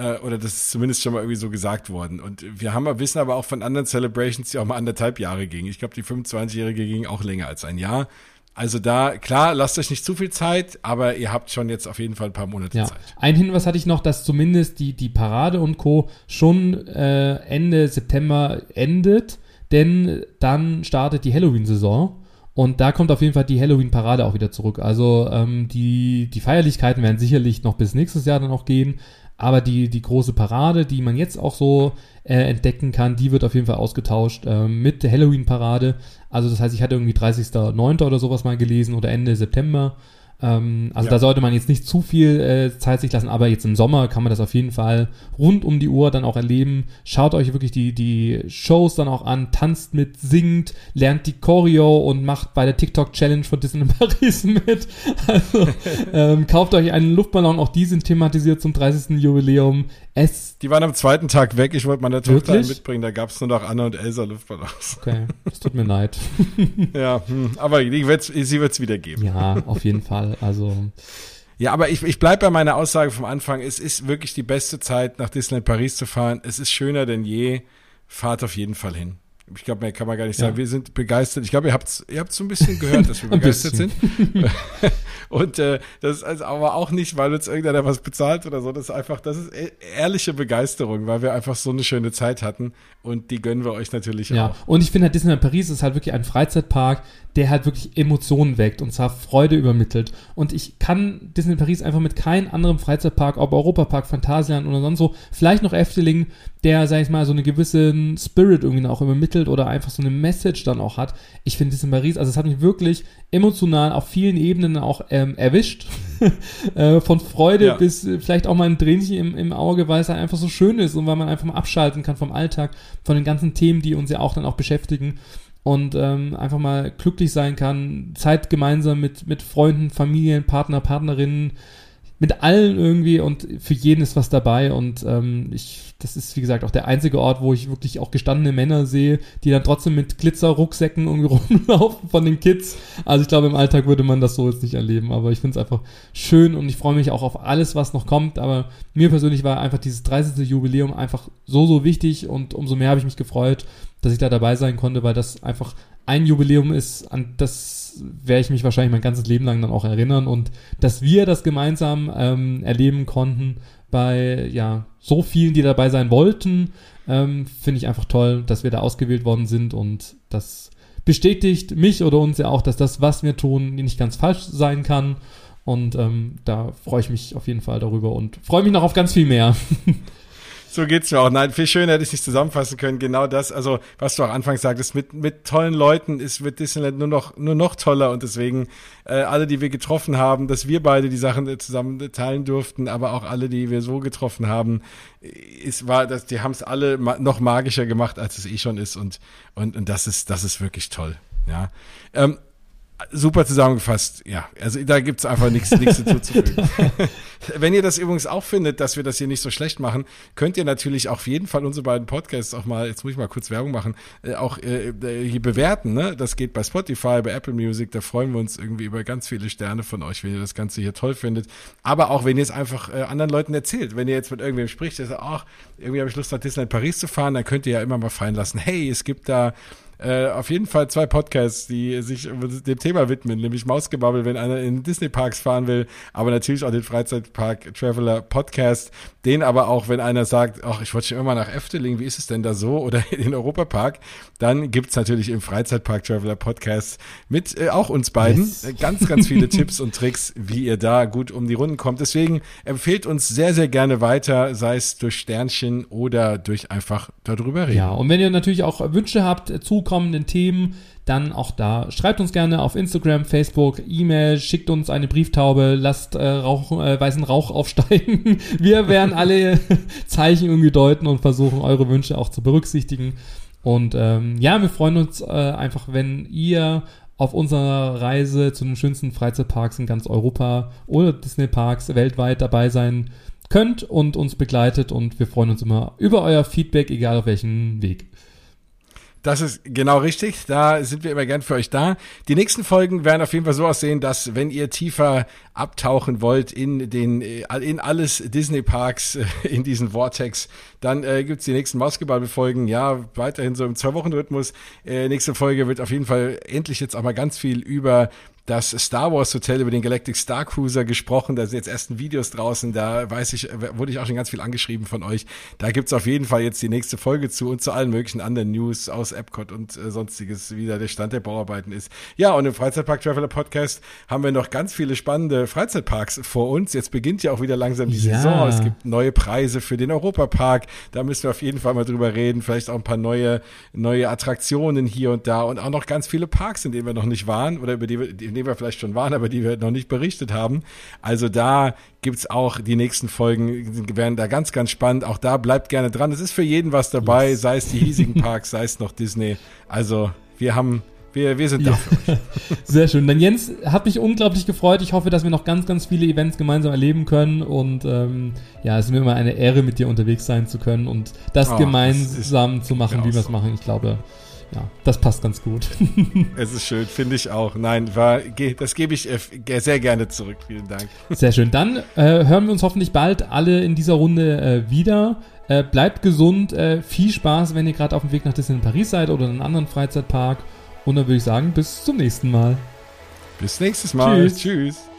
[SPEAKER 1] Äh, oder das ist zumindest schon mal irgendwie so gesagt worden. Und wir haben, wissen aber auch von anderen Celebrations, die auch mal anderthalb Jahre gingen. Ich glaube, die 25-Jährige ging auch länger als ein Jahr. Also da, klar, lasst euch nicht zu viel Zeit, aber ihr habt schon jetzt auf jeden Fall ein paar Monate
[SPEAKER 2] ja.
[SPEAKER 1] Zeit.
[SPEAKER 2] Ein Hinweis hatte ich noch, dass zumindest die, die Parade und Co. schon äh, Ende September endet, denn dann startet die Halloween-Saison. Und da kommt auf jeden Fall die Halloween-Parade auch wieder zurück. Also ähm, die, die Feierlichkeiten werden sicherlich noch bis nächstes Jahr dann auch gehen. Aber die, die große Parade, die man jetzt auch so äh, entdecken kann, die wird auf jeden Fall ausgetauscht äh, mit der Halloween-Parade. Also das heißt, ich hatte irgendwie 30.09. oder sowas mal gelesen oder Ende September. Ähm, also ja. da sollte man jetzt nicht zu viel äh, Zeit sich lassen, aber jetzt im Sommer kann man das auf jeden Fall rund um die Uhr dann auch erleben. Schaut euch wirklich die, die Shows dann auch an, tanzt mit, singt, lernt die Choreo und macht bei der TikTok Challenge von Disney Paris mit. Also ähm, kauft euch einen Luftballon, auch die sind thematisiert zum 30. Jubiläum. Es
[SPEAKER 1] die waren am zweiten Tag weg. Ich wollte meine Tochter Wirklich? mitbringen. Da gab es nur noch Anna und Elsa Luftballons.
[SPEAKER 2] Okay, es tut mir leid.
[SPEAKER 1] ja, hm, aber wird's, sie wird es wieder geben.
[SPEAKER 2] Ja, auf jeden Fall. Also.
[SPEAKER 1] Ja, aber ich, ich bleibe bei meiner Aussage vom Anfang. Es ist wirklich die beste Zeit, nach Disneyland Paris zu fahren. Es ist schöner denn je. Fahrt auf jeden Fall hin. Ich glaube, mehr kann man gar nicht sagen. Ja. Wir sind begeistert. Ich glaube, ihr habt ihr habt so ein bisschen gehört, dass wir begeistert sind. und äh, das ist also aber auch nicht, weil uns irgendeiner was bezahlt oder so. Das ist einfach, das ist e-, ehrliche Begeisterung, weil wir einfach so eine schöne Zeit hatten und die gönnen wir euch natürlich
[SPEAKER 2] ja. auch. Und ich finde, halt, Disneyland Paris ist halt wirklich ein Freizeitpark, der halt wirklich Emotionen weckt und zwar Freude übermittelt. Und ich kann Disney Paris einfach mit keinem anderen Freizeitpark, ob Europapark, Phantasialand oder sonst so, vielleicht noch Efteling, der, sag ich mal, so eine gewisse Spirit irgendwie auch übermittelt oder einfach so eine Message dann auch hat. Ich finde Disney Paris, also es hat mich wirklich emotional auf vielen Ebenen auch ähm, erwischt. äh, von Freude ja. bis äh, vielleicht auch mal ein Tränchen im, im Auge, weil es halt einfach so schön ist und weil man einfach mal abschalten kann vom Alltag, von den ganzen Themen, die uns ja auch dann auch beschäftigen und ähm, einfach mal glücklich sein kann, Zeit gemeinsam mit, mit Freunden, Familien, Partner, Partnerinnen, mit allen irgendwie und für jeden ist was dabei und ähm, ich, das ist wie gesagt auch der einzige Ort, wo ich wirklich auch gestandene Männer sehe, die dann trotzdem mit Glitzerrucksäcken irgendwie rumlaufen von den Kids. Also ich glaube, im Alltag würde man das so jetzt nicht erleben, aber ich finde es einfach schön und ich freue mich auch auf alles, was noch kommt. Aber mir persönlich war einfach dieses 30. Jubiläum einfach so, so wichtig und umso mehr habe ich mich gefreut, dass ich da dabei sein konnte, weil das einfach ein Jubiläum ist, an das werde ich mich wahrscheinlich mein ganzes Leben lang dann auch erinnern und dass wir das gemeinsam ähm, erleben konnten bei ja so vielen, die dabei sein wollten, ähm, finde ich einfach toll, dass wir da ausgewählt worden sind und das bestätigt mich oder uns ja auch, dass das, was wir tun, nicht ganz falsch sein kann. Und ähm, da freue ich mich auf jeden Fall darüber und freue mich noch auf ganz viel mehr.
[SPEAKER 1] So geht's mir auch. Nein, viel schöner hätte ich nicht zusammenfassen können. Genau das, also was du auch anfangs sagtest, mit, mit tollen Leuten ist wird Disneyland nur noch, nur noch toller und deswegen äh, alle, die wir getroffen haben, dass wir beide die Sachen äh, zusammen teilen durften, aber auch alle, die wir so getroffen haben, ist war, dass die haben es alle ma noch magischer gemacht, als es eh schon ist und und und das ist das ist wirklich toll. Ja. Ähm, Super zusammengefasst, ja. Also da gibt's einfach nichts hinzuzufügen. Wenn ihr das übrigens auch findet, dass wir das hier nicht so schlecht machen, könnt ihr natürlich auf jeden Fall unsere beiden Podcasts auch mal, jetzt muss ich mal kurz Werbung machen, äh, auch äh, hier bewerten. Ne? Das geht bei Spotify, bei Apple Music, da freuen wir uns irgendwie über ganz viele Sterne von euch, wenn ihr das Ganze hier toll findet. Aber auch wenn ihr es einfach äh, anderen Leuten erzählt. Wenn ihr jetzt mit irgendwem spricht, der sagt, ach, irgendwie habe ich Lust nach Disneyland Paris zu fahren, dann könnt ihr ja immer mal fallen lassen, hey, es gibt da äh, auf jeden Fall zwei Podcasts, die sich dem Thema widmen, nämlich Mausgebabbel, wenn einer in Disney-Parks fahren will, aber natürlich auch den Freizeitpark Traveler Podcast, den aber auch, wenn einer sagt, ach, ich wollte schon immer nach Efteling, wie ist es denn da so? Oder in den Europapark, dann gibt's natürlich im Freizeitpark Traveler Podcast mit äh, auch uns beiden yes. Äh, ganz, ganz viele Tipps und Tricks, wie ihr da gut um die Runden kommt. Deswegen empfehlt uns sehr, sehr gerne weiter, sei es durch Sternchen oder durch einfach darüber reden.
[SPEAKER 2] Ja, und wenn ihr natürlich auch Wünsche habt zu kommenden Themen, dann auch da schreibt uns gerne auf Instagram, Facebook, E-Mail, schickt uns eine Brieftaube, lasst äh, Rauch, äh, weißen Rauch aufsteigen. Wir werden alle Zeichen irgendwie deuten und versuchen, eure Wünsche auch zu berücksichtigen. Und ähm, ja, wir freuen uns äh, einfach, wenn ihr auf unserer Reise zu den schönsten Freizeitparks in ganz Europa oder Disney-Parks weltweit dabei sein könnt und uns begleitet. Und wir freuen uns immer über euer Feedback, egal auf welchen Weg.
[SPEAKER 1] Das ist genau richtig. Da sind wir immer gern für euch da. Die nächsten Folgen werden auf jeden Fall so aussehen, dass wenn ihr tiefer abtauchen wollt in den äh, in alles Disney Parks in diesen Vortex, dann äh, gibt's die nächsten Mausgebabbel-Folgen. Ja, weiterhin so im Zwei-Wochen-Rhythmus. Äh, nächste Folge wird auf jeden Fall endlich jetzt auch mal ganz viel über das Star Wars Hotel über den Galactic Star Cruiser gesprochen. Da sind jetzt ersten Videos draußen. Da weiß ich, wurde ich auch schon ganz viel angeschrieben von euch. Da gibt's auf jeden Fall jetzt die nächste Folge zu und zu allen möglichen anderen News aus Epcot und äh, sonstiges, wie da der Stand der Bauarbeiten ist. Ja, und im Freizeitpark Traveler Podcast haben wir noch ganz viele spannende Freizeitparks vor uns. Jetzt beginnt ja auch wieder langsam die ja. Saison. Es gibt neue Preise für den Europapark. Da müssen wir auf jeden Fall mal drüber reden. Vielleicht auch ein paar neue, neue Attraktionen hier und da und auch noch ganz viele Parks, in denen wir noch nicht waren oder über die wir, in denen wir vielleicht schon waren, aber die wir noch nicht berichtet haben. Also da gibt's auch die nächsten Folgen, werden da ganz, ganz spannend. Auch da bleibt gerne dran. Es ist für jeden was dabei, yes. sei es die hiesigen Parks, sei es noch Disney. Also wir haben wir, wir sind da für euch.
[SPEAKER 2] Sehr schön. Dann Jens, hat mich unglaublich gefreut. Ich hoffe, dass wir noch ganz, ganz viele Events gemeinsam erleben können. Und ähm, ja, es ist mir immer eine Ehre, mit dir unterwegs sein zu können und das oh, gemeinsam das zu machen, wie wir es machen. Ich glaube, ja, das passt ganz gut.
[SPEAKER 1] es ist schön, finde ich auch. Nein, war, das gebe ich äh, sehr gerne zurück. Vielen Dank.
[SPEAKER 2] Sehr schön. Dann äh, hören wir uns hoffentlich bald alle in dieser Runde äh, wieder. Äh, bleibt gesund, äh, viel Spaß, wenn ihr gerade auf dem Weg nach Disneyland Paris seid oder in einem anderen Freizeitpark. Und dann würde ich sagen, bis zum nächsten Mal.
[SPEAKER 1] Bis nächstes Mal. Tschüss. Tschüss.